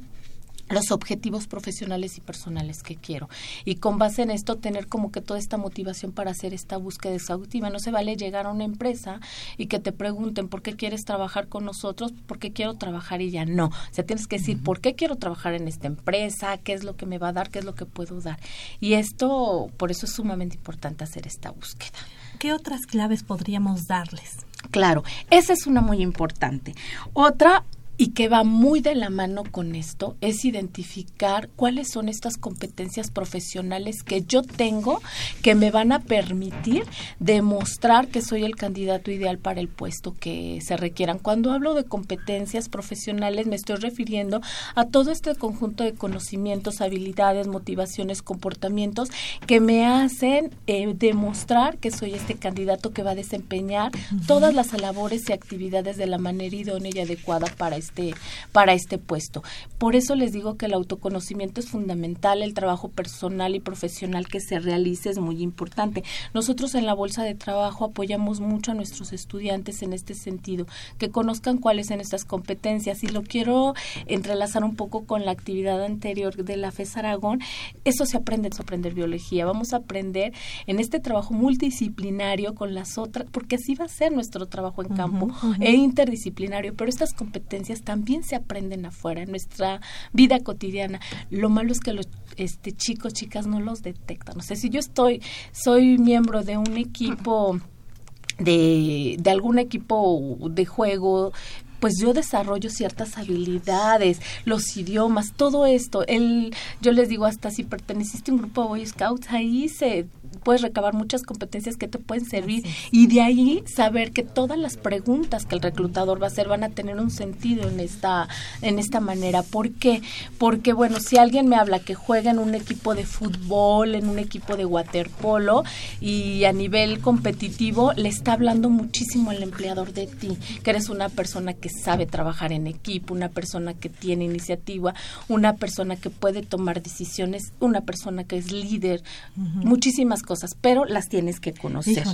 los objetivos profesionales y personales que quiero. Y con base en esto, tener como que toda esta motivación para hacer esta búsqueda exhaustiva. No se vale llegar a una empresa y que te pregunten por qué quieres trabajar con nosotros, por qué quiero trabajar y ya no. O sea, tienes que decir por qué quiero trabajar en esta empresa, qué es lo que me va a dar, qué es lo que puedo dar. Y esto, por eso es sumamente importante hacer esta búsqueda. ¿Qué otras claves podríamos darles? Claro, esa es una muy importante. Otra, y que va muy de la mano con esto es identificar cuáles son estas competencias profesionales que yo tengo que me van a permitir demostrar que soy el candidato ideal para el puesto que se requieran. Cuando hablo de competencias profesionales me estoy refiriendo a todo este conjunto de conocimientos, habilidades, motivaciones, comportamientos que me hacen eh, demostrar que soy este candidato que va a desempeñar todas las labores y actividades de la manera idónea y adecuada para este, para este puesto. Por eso les digo que el autoconocimiento es fundamental, el trabajo personal y profesional que se realice es muy importante. Nosotros en la Bolsa de Trabajo apoyamos mucho a nuestros estudiantes en este sentido, que conozcan cuáles son estas competencias y lo quiero entrelazar un poco con la actividad anterior de la FES Aragón. Eso se aprende, es aprender biología. Vamos a aprender en este trabajo multidisciplinario con las otras, porque así va a ser nuestro trabajo en campo e interdisciplinario, pero estas competencias también se aprenden afuera, en nuestra vida cotidiana. Lo malo es que los este, chicos, chicas no los detectan. O sea, si yo estoy, soy miembro de un equipo de, de algún equipo de juego, pues yo desarrollo ciertas habilidades, los idiomas, todo esto. El, yo les digo, hasta si perteneciste a un grupo de Boy Scouts, ahí se puedes recabar muchas competencias que te pueden servir y de ahí saber que todas las preguntas que el reclutador va a hacer van a tener un sentido en esta en esta manera. ¿Por qué? Porque bueno, si alguien me habla que juega en un equipo de fútbol, en un equipo de waterpolo y a nivel competitivo le está hablando muchísimo al empleador de ti, que eres una persona que sabe trabajar en equipo, una persona que tiene iniciativa, una persona que puede tomar decisiones, una persona que es líder, muchísimas cosas, pero las tienes que conocer.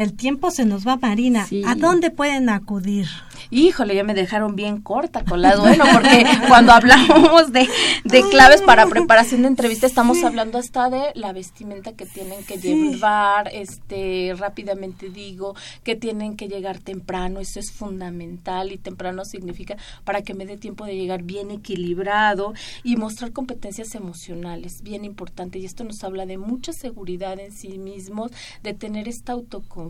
El tiempo se nos va, Marina. ¿A dónde pueden acudir? Híjole, ya me dejaron bien corta con la bueno, porque cuando hablamos de, de claves para preparación de entrevista, estamos hablando hasta de la vestimenta que tienen que llevar, este, rápidamente digo, que tienen que llegar temprano, eso es fundamental y temprano significa para que me dé tiempo de llegar bien equilibrado y mostrar competencias emocionales, bien importante. Y esto nos habla de mucha seguridad en sí mismos, de tener esta autoconfianza,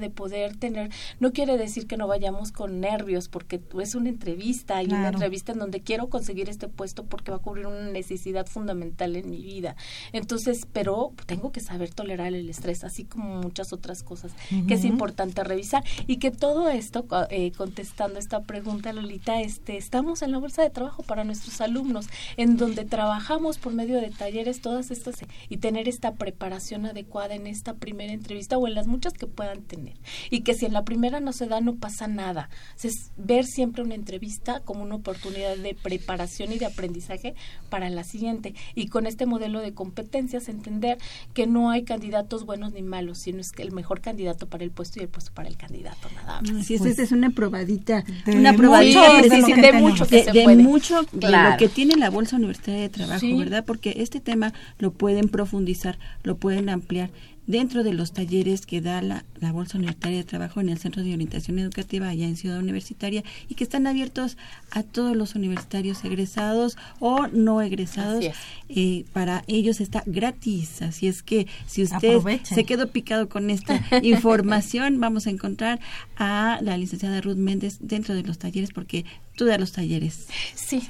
de poder tener, no quiere decir que no vayamos con nervios porque es una entrevista y una entrevista en donde quiero conseguir este puesto porque va a cubrir una necesidad fundamental en mi vida. Entonces, pero tengo que saber tolerar el estrés, así como muchas otras cosas que es importante revisar. Y que todo esto, eh, contestando esta pregunta, Lolita, este, estamos en la bolsa de trabajo para nuestros alumnos, en donde trabajamos por medio de talleres todas estas y tener esta preparación adecuada en esta primera entrevista o en las muchas que puedan tener. Y que si en la primera no se da, no pasa nada es ver siempre una entrevista como una oportunidad de preparación y de aprendizaje para la siguiente. Y con este modelo de competencias entender que no hay candidatos buenos ni malos, sino es que el mejor candidato para el puesto y el puesto para el candidato, nada más. Es, esta es una probadita, de una probadita mucho, de, de, mucho que de, se puede. mucho de lo que tiene la Bolsa Universitaria de Trabajo, ¿verdad? Porque este tema lo pueden profundizar, lo pueden ampliar dentro de los talleres que da la, la, Bolsa Universitaria de Trabajo en el Centro de Orientación Educativa allá en Ciudad Universitaria y que están abiertos a todos los universitarios egresados o no egresados. Eh, para ellos está gratis, así es que si usted se quedó picado con esta información, vamos a encontrar a la licenciada Ruth Méndez dentro de los talleres porque tú das los talleres. Sí,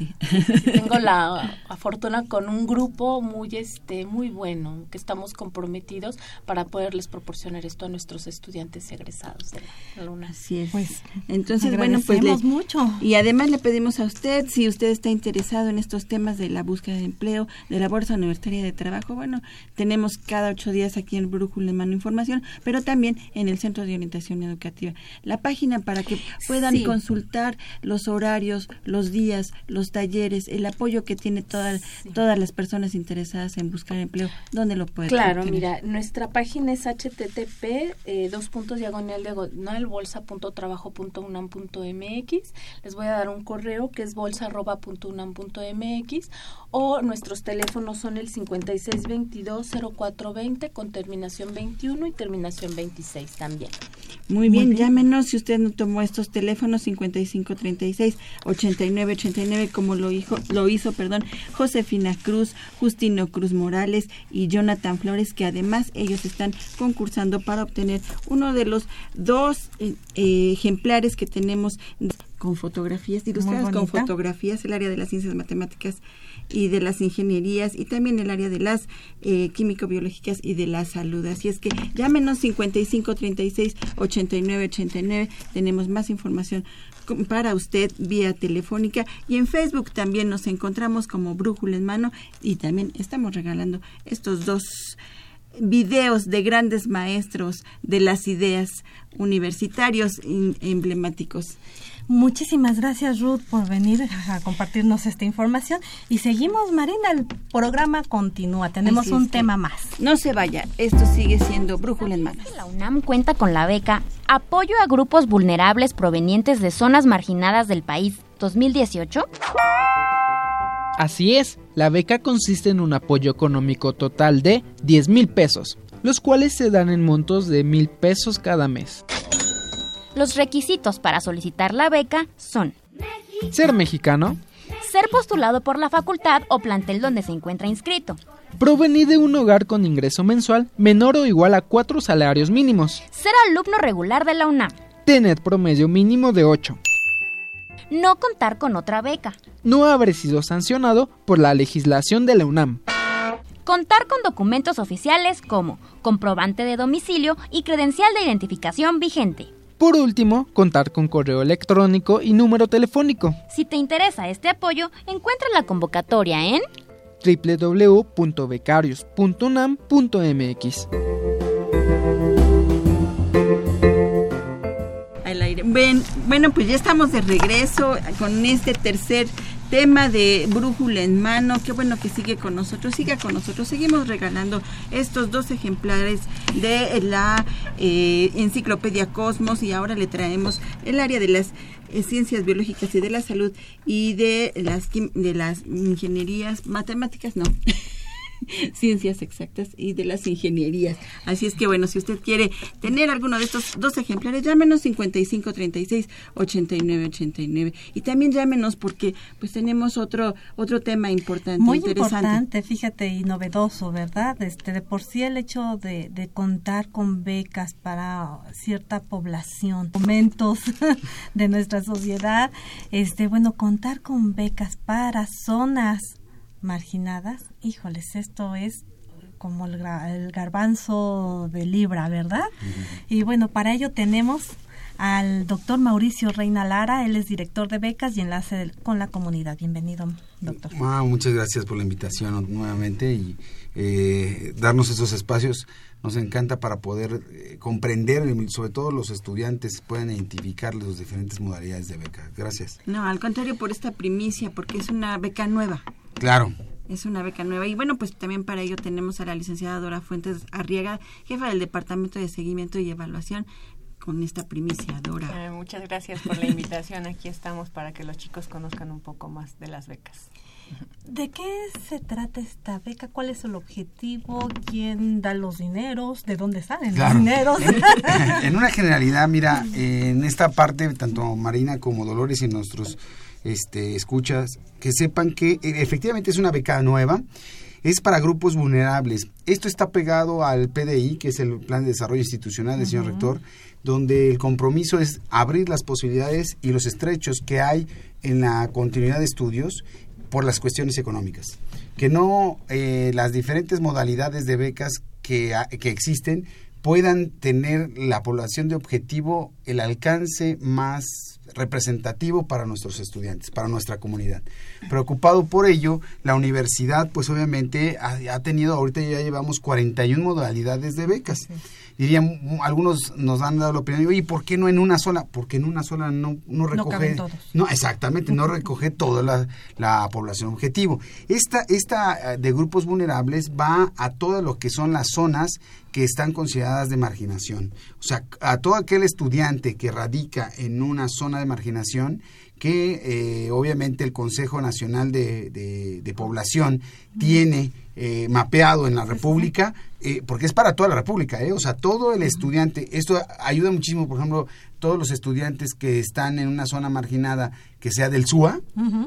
tengo la fortuna con un grupo muy este muy bueno que estamos comprometidos para poderles proporcionar esto a nuestros estudiantes egresados de la Luna. Así es. Pues, Entonces, bueno, pues le, mucho. Y además le pedimos a usted si usted está interesado en estos temas de la búsqueda de empleo, de la Bolsa Universitaria de Trabajo, bueno, tenemos cada ocho días aquí en Brújula en Mano Información, pero también en el Centro de Orientación Educativa. La página para que puedan consultar los horarios los días, los talleres, el apoyo que tiene todas todas las personas interesadas en buscar empleo, ¿dónde lo pueden Claro, mira, nuestra página es http eh, dos puntos diagonal diagonal bolsa.trabajo.unam.mx. Les voy a dar un correo que es bolsa.unam.mx o nuestros teléfonos son el 5622-0420 con terminación 21 y terminación 26 también. Muy bien, llámenos si usted no tomó estos teléfonos 5536 8989 como lo hizo, lo hizo perdón, Josefina Cruz, Justino Cruz Morales y Jonathan Flores, que además ellos están concursando para obtener uno de los dos eh, ejemplares que tenemos con fotografías, Muy ilustradas con fotografías, el área de las ciencias matemáticas y de las ingenierías y también el área de las eh, químico-biológicas y de la salud. Así es que llámenos 55 36 89 89. Tenemos más información para usted vía telefónica y en Facebook también nos encontramos como Brújula en Mano y también estamos regalando estos dos videos de grandes maestros de las ideas universitarios in- emblemáticos. Muchísimas gracias Ruth por venir a compartirnos esta información y seguimos Marina, el programa continúa, tenemos un tema más. No se vaya, esto sigue siendo Brújula en Mano. La UNAM cuenta con la beca Apoyo a grupos vulnerables provenientes de zonas marginadas del país 2018. Así es, la beca consiste en un apoyo económico total de 10 mil pesos, los cuales se dan en montos de mil pesos cada mes. Los requisitos para solicitar la beca son Ser mexicano, ser postulado por la facultad o plantel donde se encuentra inscrito, provenir de un hogar con ingreso mensual menor o igual a cuatro salarios mínimos, ser alumno regular de la UNAM, tener promedio mínimo de 8, no contar con otra beca, no haber sido sancionado por la legislación de la UNAM. contar con documentos oficiales como comprobante de domicilio y credencial de identificación vigente. Por último, contar con correo electrónico y número telefónico Si te interesa este apoyo, encuentra la convocatoria en www.becarios.unam.mx. al aire. Ven- bueno, pues ya estamos de regreso con este tercer tema de brújula en mano. Qué bueno que sigue con nosotros, siga con nosotros. Seguimos regalando estos dos ejemplares de la eh, enciclopedia Cosmos y ahora le traemos el área de las eh, ciencias biológicas y de la salud y de las de las ingenierías matemáticas, no. ciencias exactas y de las ingenierías. Así es que bueno, si usted quiere tener alguno de estos dos ejemplares, llámenos 55 36 89 89 y también llámenos porque pues tenemos otro otro tema importante, Muy interesante. importante, fíjate, y novedoso, ¿verdad? Este, de por sí el hecho de, de contar con becas para cierta población, momentos de nuestra sociedad, este, bueno, contar con becas para zonas marginadas, híjoles, esto es como el, gra- el garbanzo de libra, ¿verdad? Y bueno, para ello tenemos al doctor Mauricio Reina Lara, él es director de becas y enlace del- con la comunidad. Bienvenido, doctor. Ah, muchas gracias por la invitación nuevamente y eh, darnos esos espacios. Nos encanta para poder eh, comprender, sobre todo los estudiantes puedan identificar las diferentes modalidades de beca. Gracias. No, al contrario por esta primicia porque es una beca nueva. Claro. Es una beca nueva. Y bueno, pues también para ello tenemos a la licenciada Dora Fuentes Arriaga, jefa del Departamento de Seguimiento y Evaluación, con esta primicia, Dora. Eh, muchas gracias por la invitación. Aquí estamos para que los chicos conozcan un poco más de las becas. ¿De qué se trata esta beca? ¿Cuál es el objetivo? ¿Quién da los dineros? ¿De dónde salen Claro. los dineros? En, en una generalidad, mira, eh, en esta parte, tanto Marina como Dolores y nuestros este, escuchas, que sepan que eh, efectivamente es una beca nueva, es para grupos vulnerables. Esto está pegado al PDI, que es el Plan de Desarrollo Institucional del señor rector, donde el compromiso es abrir las posibilidades y los estrechos que hay en la continuidad de estudios por las cuestiones económicas. Que no eh, las diferentes modalidades de becas que, que existen puedan tener la población de objetivo el alcance más representativo para nuestros estudiantes, para nuestra comunidad. Preocupado por ello, la universidad pues obviamente ha, tenido, ahorita ya llevamos 41 modalidades de becas. Dirían, mm, algunos nos han dado la opinión, oye, ¿por qué no en una sola? Porque en una sola no, no recoge... caben todos. No, exactamente, no recoge toda la, la población objetivo. Esta, esta eh, de grupos vulnerables va a todas lo que son las zonas que están consideradas de marginación. O sea, a todo aquel estudiante que radica en una zona de marginación que eh, obviamente el Consejo Nacional de, de- de Población tiene eh, mapeado en la República, eh, porque es para toda la República, ¿eh? o sea, todo el estudiante, esto ayuda muchísimo, por ejemplo, todos los estudiantes que están en una zona marginada que sea del SUA,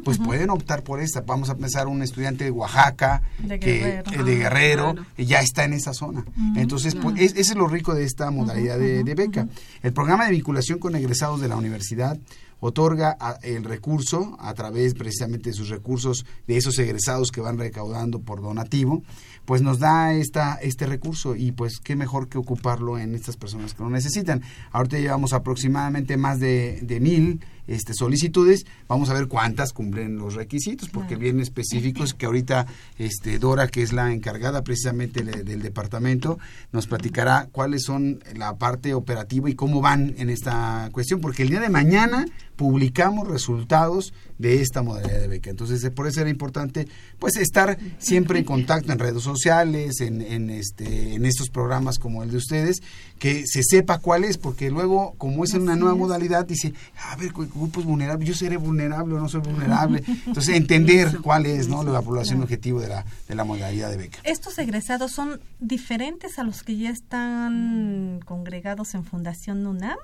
pues pueden optar por esta. Vamos a pensar un estudiante de Oaxaca, De que, Guerrero. eh, de Ah, Guerrero, eh, ya está en esa zona. Entonces, pues, es- ese es lo rico de esta modalidad de, de beca. El programa de vinculación con egresados de la universidad otorga el recurso a través precisamente de sus recursos de esos egresados que van recaudando por donativo, pues nos da esta este recurso y pues qué mejor que ocuparlo en estas personas que lo necesitan. Ahorita llevamos aproximadamente más de, de mil este, solicitudes, vamos a ver cuántas cumplen los requisitos, porque bien específicos que ahorita este, Dora, que es la encargada precisamente le- del departamento, nos platicará cuáles son la parte operativa y cómo van en esta cuestión, porque el día de mañana publicamos resultados de esta modalidad de beca. Entonces, por eso era importante pues estar siempre en contacto en redes sociales, en, en, este, en estos programas como el de ustedes, que se sepa cuál es, porque luego, como es en una nueva modalidad, dice, a ver, grupos vulnerables, yo seré vulnerable o no soy vulnerable. Entonces, entender cuál es ¿no? la población objetivo de la, de la modalidad de beca. Estos egresados son diferentes a los que ya están congregados en Fundación UNAM.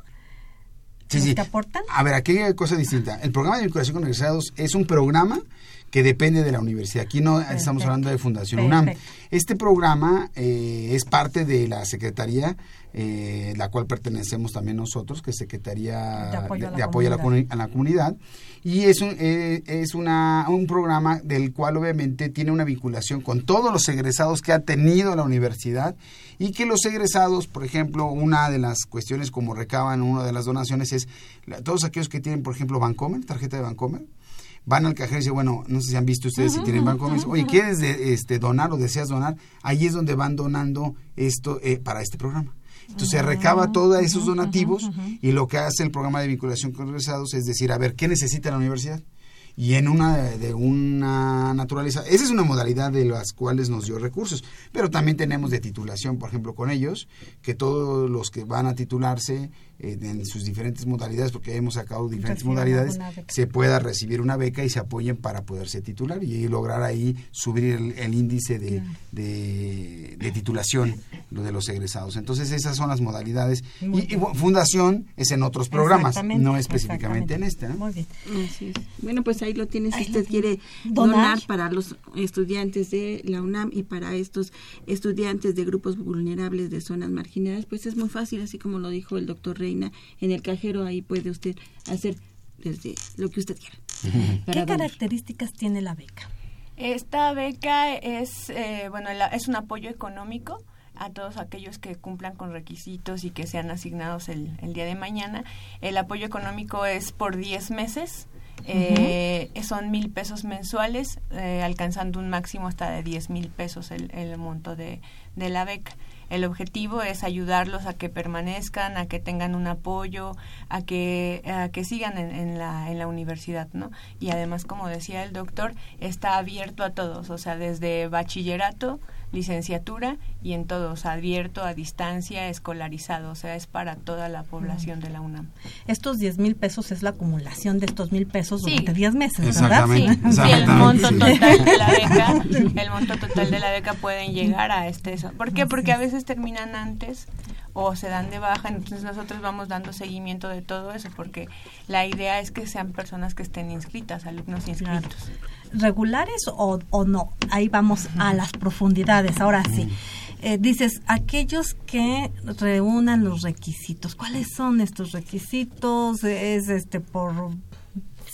Sí, sí. que aportan. A ver, aquí hay cosa distinta. El programa de vinculación con egresados es un programa que depende de la universidad. Aquí no estamos hablando de Fundación UNAM. Este programa eh, es parte de la Secretaría, eh, la cual pertenecemos también nosotros, que es Secretaría De apoyo a la de apoyo a la, comunidad. comuni- a la comunidad. Y es, un, eh, es una, un programa del cual obviamente tiene una vinculación con todos los egresados que ha tenido la universidad y que los egresados, por ejemplo, una de las cuestiones como recaban una de las donaciones es la- todos aquellos que tienen, por ejemplo, Bancomer, tarjeta de Bancomer, van al cajero y dicen, bueno, no sé si han visto ustedes si tienen dicen, oye, ¿quieres de- este, donar o deseas donar? Ahí es donde van donando esto eh, para este programa. Entonces se recaba todos esos donativos y lo que hace el programa de vinculación con egresados es decir, a ver, ¿qué necesita la universidad? y en una de una naturaleza. Esa es una modalidad de las cuales nos dio recursos, pero también tenemos de titulación, por ejemplo, con ellos, que todos los que van a titularse eh, en sus diferentes modalidades, porque hemos sacado diferentes Reciban modalidades, se pueda recibir una beca y se apoyen para poderse titular y lograr ahí subir el, el índice de, de, de titulación lo de los egresados. Entonces esas son las modalidades. Y, y, fundación es en otros programas, no específicamente en este. ¿no? Muy bien. Así es. Bueno, pues ahí lo tiene. Si usted quiere Donar. donar. para los estudiantes de la UNAM y para estos estudiantes de grupos vulnerables de zonas marginadas, pues es muy fácil, así como lo dijo el doctor Reina. En el cajero ahí puede usted hacer desde lo que usted quiera. ¿Qué donar. características tiene la beca? Esta beca es, eh, bueno, la- es un apoyo económico a todos aquellos que cumplan con requisitos y que sean asignados el, el día de mañana. El apoyo económico es por 10 meses. eh, Son mil pesos mensuales, eh, alcanzando un máximo hasta de 10 mil pesos el, el monto de, de la beca. El objetivo es ayudarlos a que permanezcan, a que tengan un apoyo, a que, a que sigan en, en la, en la universidad, ¿no? Y además, como decía el doctor, está abierto a todos, o sea, desde bachillerato, licenciatura y en todos, abierto, a distancia, escolarizado, o sea, es para toda la población de la UNAM. Estos 10 mil pesos es la acumulación de estos mil pesos Sí. durante 10 meses, ¿verdad? Exactamente, Sí, sí, el monto total de la beca, el monto total de la beca pueden llegar a este. eso. ¿Por qué? Porque a veces terminan antes o se dan de baja, entonces nosotros vamos dando seguimiento de todo eso, porque la idea es que sean personas que estén inscritas, alumnos inscritos. Regulares o, o no. Ahí vamos a las profundidades. Ahora sí. Eh, dices, aquellos que reúnan los requisitos. ¿Cuáles son estos requisitos? Es este por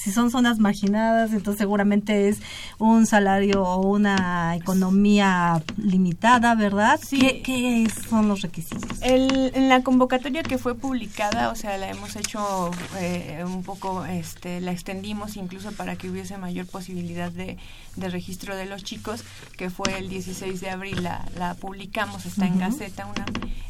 si son zonas marginadas, entonces seguramente es un salario o una economía limitada, ¿verdad? Sí. ¿Qué, qué son los requisitos? El, en la convocatoria que fue publicada, o sea, la hemos hecho eh, un poco, este, la extendimos incluso para que hubiese mayor posibilidad de, de registro de los chicos, que fue el 16 de abril, la, la publicamos, está en Ujú. Gaceta una.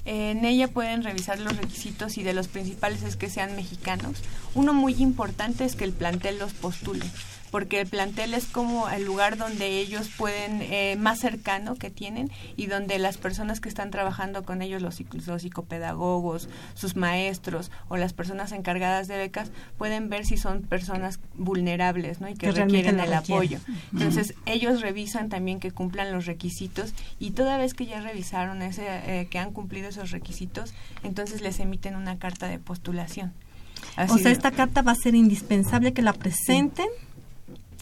en ella pueden revisar los requisitos y de los principales es que sean mexicanos. Uno muy importante es que el plantel los postule porque el plantel es como el lugar donde ellos pueden, eh, más cercano que tienen y donde las personas que están trabajando con ellos, los, los psicopedagogos, sus maestros o las personas encargadas de becas, pueden ver si son personas vulnerables ¿no? y que, requieren el apoyo. Entonces, ellos revisan también que cumplan los requisitos y toda vez que ya revisaron ese, eh, que han cumplido esos requisitos, entonces les emiten una carta de postulación. O sea, esta carta va a ser indispensable que la presenten.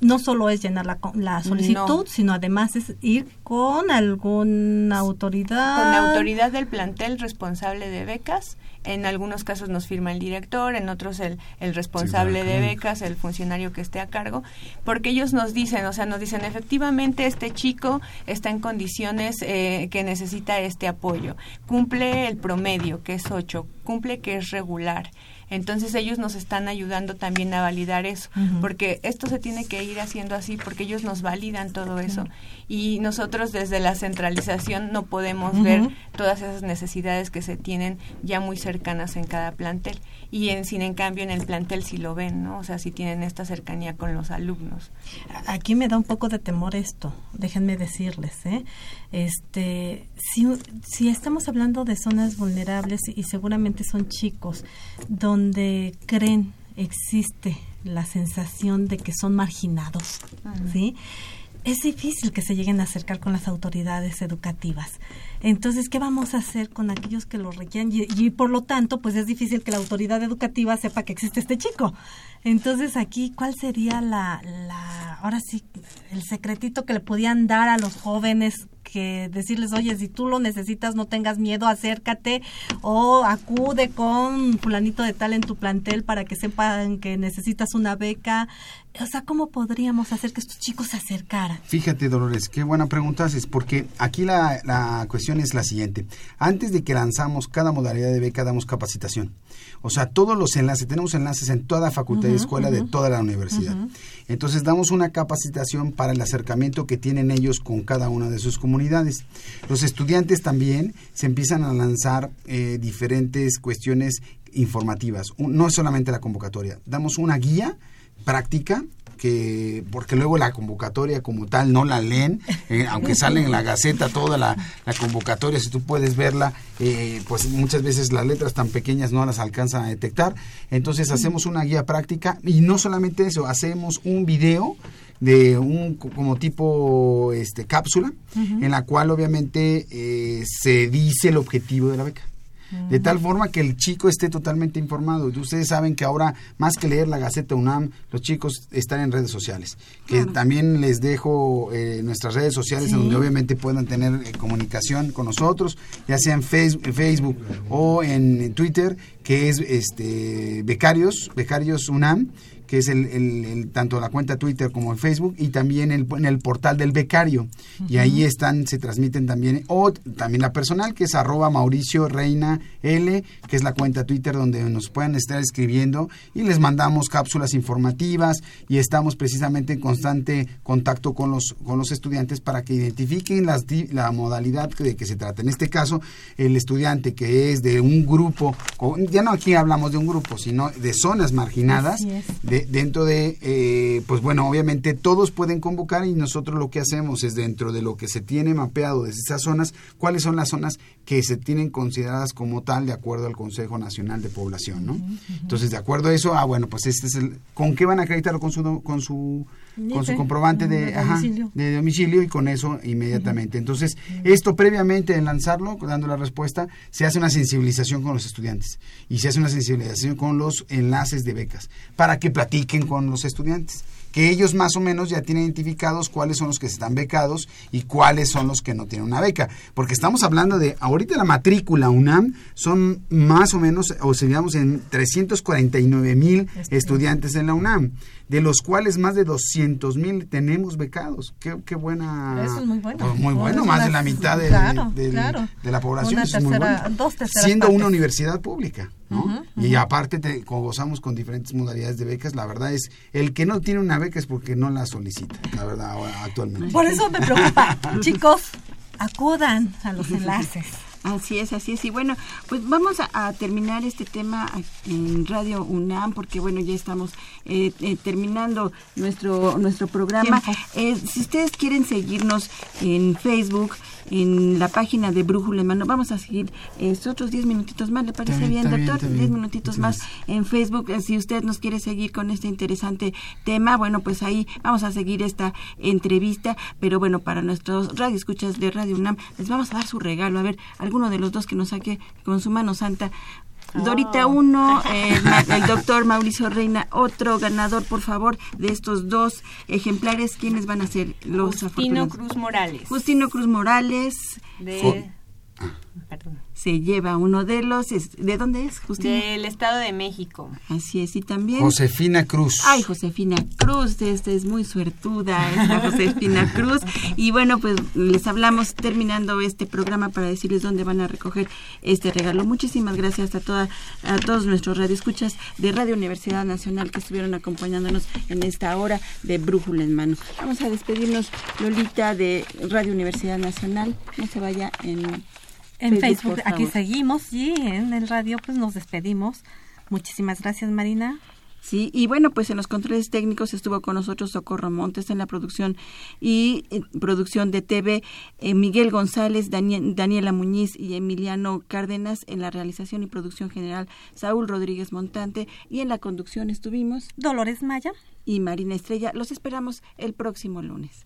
No solo es llenar la, la solicitud, sino además es ir con alguna autoridad. Con la autoridad del plantel responsable de becas. En algunos casos nos firma el director, en otros el, el responsable de becas, el funcionario que esté a cargo, porque ellos nos dicen, o sea, nos dicen, efectivamente este chico está en condiciones eh, que necesita este apoyo, cumple el promedio, que es 8, cumple que es regular entonces ellos nos están ayudando también a validar eso, porque esto se tiene que ir haciendo así, porque ellos nos validan todo eso. Y nosotros desde la centralización no podemos ver todas esas necesidades que se tienen ya muy cercanas en cada plantel. Y en, sin en cambio en el plantel sí lo ven, ¿no? O sea, si tienen esta cercanía con los alumnos. Aquí me da un poco de temor esto, déjenme decirles, ¿eh? Este, si, si estamos hablando de zonas vulnerables y seguramente son chicos, donde creen existe la sensación de que son marginados, ¿sí? Es difícil que se lleguen a acercar con las autoridades educativas. Entonces, ¿qué vamos a hacer con aquellos que lo requieren? Y, por lo tanto, pues es difícil que la autoridad educativa sepa que existe este chico. Entonces, aquí, ¿cuál sería la, la ahora sí, el secretito que le podían dar a los jóvenes que decirles, oye, si tú lo necesitas, no tengas miedo, acércate o acude con fulanito de tal en tu plantel para que sepan que necesitas una beca. O sea, ¿cómo podríamos hacer que estos chicos se acercaran? Fíjate, Dolores, qué buena pregunta haces, porque aquí la, la cuestión es la siguiente. Antes de que lanzamos cada modalidad de beca, damos capacitación. O sea, todos los enlaces, tenemos enlaces en toda facultad y escuela de toda la universidad. Entonces damos una capacitación para el acercamiento que tienen ellos con cada una de sus comunidades. Los estudiantes también se empiezan a lanzar eh, diferentes cuestiones informativas. no solamente la convocatoria, damos una guía práctica que porque luego la convocatoria como tal no la leen, eh, aunque sale en la gaceta toda la, convocatoria, si tú puedes verla, eh, pues muchas veces las letras tan pequeñas no las alcanzan a detectar. Entonces hacemos una guía práctica y no solamente eso, hacemos un video de un como tipo este cápsula en la cual obviamente eh, se dice el objetivo de la beca de tal forma que el chico esté totalmente informado. Ustedes saben que ahora, más que leer la Gaceta UNAM, los chicos están en redes sociales, que también les dejo eh, nuestras redes sociales, donde obviamente puedan tener eh, comunicación con nosotros, ya sea en Facebook, o en Twitter, que es este Becarios, Becarios UNAM, que es el, tanto la cuenta Twitter como el Facebook y también el, en el portal del becario. Y ahí están se transmiten también o también la personal que es arroba Mauricio Reina L que es la cuenta Twitter donde nos pueden estar escribiendo y les mandamos cápsulas informativas y estamos precisamente en constante contacto con los con los estudiantes para que identifiquen las, la modalidad de que se trata. En este caso el estudiante que es de un grupo ya no aquí hablamos de un grupo sino de zonas marginadas de dentro de, eh, pues bueno, obviamente todos pueden convocar y nosotros lo que hacemos es dentro de lo que se tiene mapeado de esas zonas, cuáles son las zonas que se tienen consideradas como tal de acuerdo al Consejo Nacional de Población, ¿no? Entonces, de acuerdo a eso, ah, bueno, pues este es el, ¿con qué van a acreditarlo? Con su, con su con su comprobante de, domicilio. de domicilio y con eso inmediatamente. Entonces, esto previamente de lanzarlo, dando la respuesta, se hace una sensibilización con los estudiantes y se hace una sensibilización con los enlaces de becas para que platiquen con los estudiantes que ellos más o menos ya tienen identificados cuáles son los que están becados y cuáles son los que no tienen una beca. Porque estamos hablando de, ahorita la matrícula UNAM son más o menos, o seríamos en 349 mil estudiantes en la UNAM de los cuales más de 200 mil tenemos becados. Qué, qué, buena. Eso es muy bueno. Pues muy bueno, más de la mitad de, la población. es muy bueno. Siendo una universidad pública. ¿no? Y aparte te, gozamos con diferentes modalidades de becas, la verdad es, el que no tiene una beca es porque no la solicita, la verdad, actualmente. Por eso me preocupa. Chicos, acudan a los enlaces. Así es, así es. Y bueno, pues vamos a, terminar este tema en Radio UNAM porque bueno, ya estamos eh, eh, terminando nuestro, nuestro programa. Eh, si ustedes quieren seguirnos en Facebook, en la página de Brújula Mano. Vamos a seguir estos otros 10 minutitos más, ¿le parece bien, doctor? 10 minutitos más en Facebook. Si usted nos quiere seguir con este interesante tema, bueno, pues ahí vamos a seguir esta entrevista. Pero bueno, para nuestros radioescuchas de Radio UNAM, les vamos a dar su regalo. A ver, alguno de los dos que nos saque con su mano santa Dorita uno, eh, el doctor Mauricio Reina otro ganador, por favor, de estos dos ejemplares. ¿Quiénes van a ser los Justino afortunados? Cruz Morales. Justino Cruz Morales de, perdón, se lleva uno de los. ¿De dónde es, Justino? del Estado de México. Así es, y también... Josefina Cruz. Ay, Josefina Cruz, esta es muy suertuda, esta Josefina Cruz. Y bueno, pues les hablamos terminando este programa para decirles dónde van a recoger este regalo. Muchísimas gracias a toda, a todos nuestros radioescuchas de Radio Universidad Nacional que estuvieron acompañándonos en esta hora de Brújula en Mano. Vamos a despedirnos, Lolita, de Radio Universidad Nacional. No se vaya en En Facebook, aquí seguimos y en el radio pues nos despedimos. Muchísimas gracias Marina. Sí, y bueno, pues en los controles técnicos estuvo con nosotros Socorro Montes en la producción y eh, producción de TV, eh, Miguel González, Danie- Daniela Muñiz y Emiliano Cárdenas en la realización y producción general, Saúl Rodríguez Montante y en la conducción estuvimos Dolores Maya y Marina Estrella. Los esperamos el próximo lunes.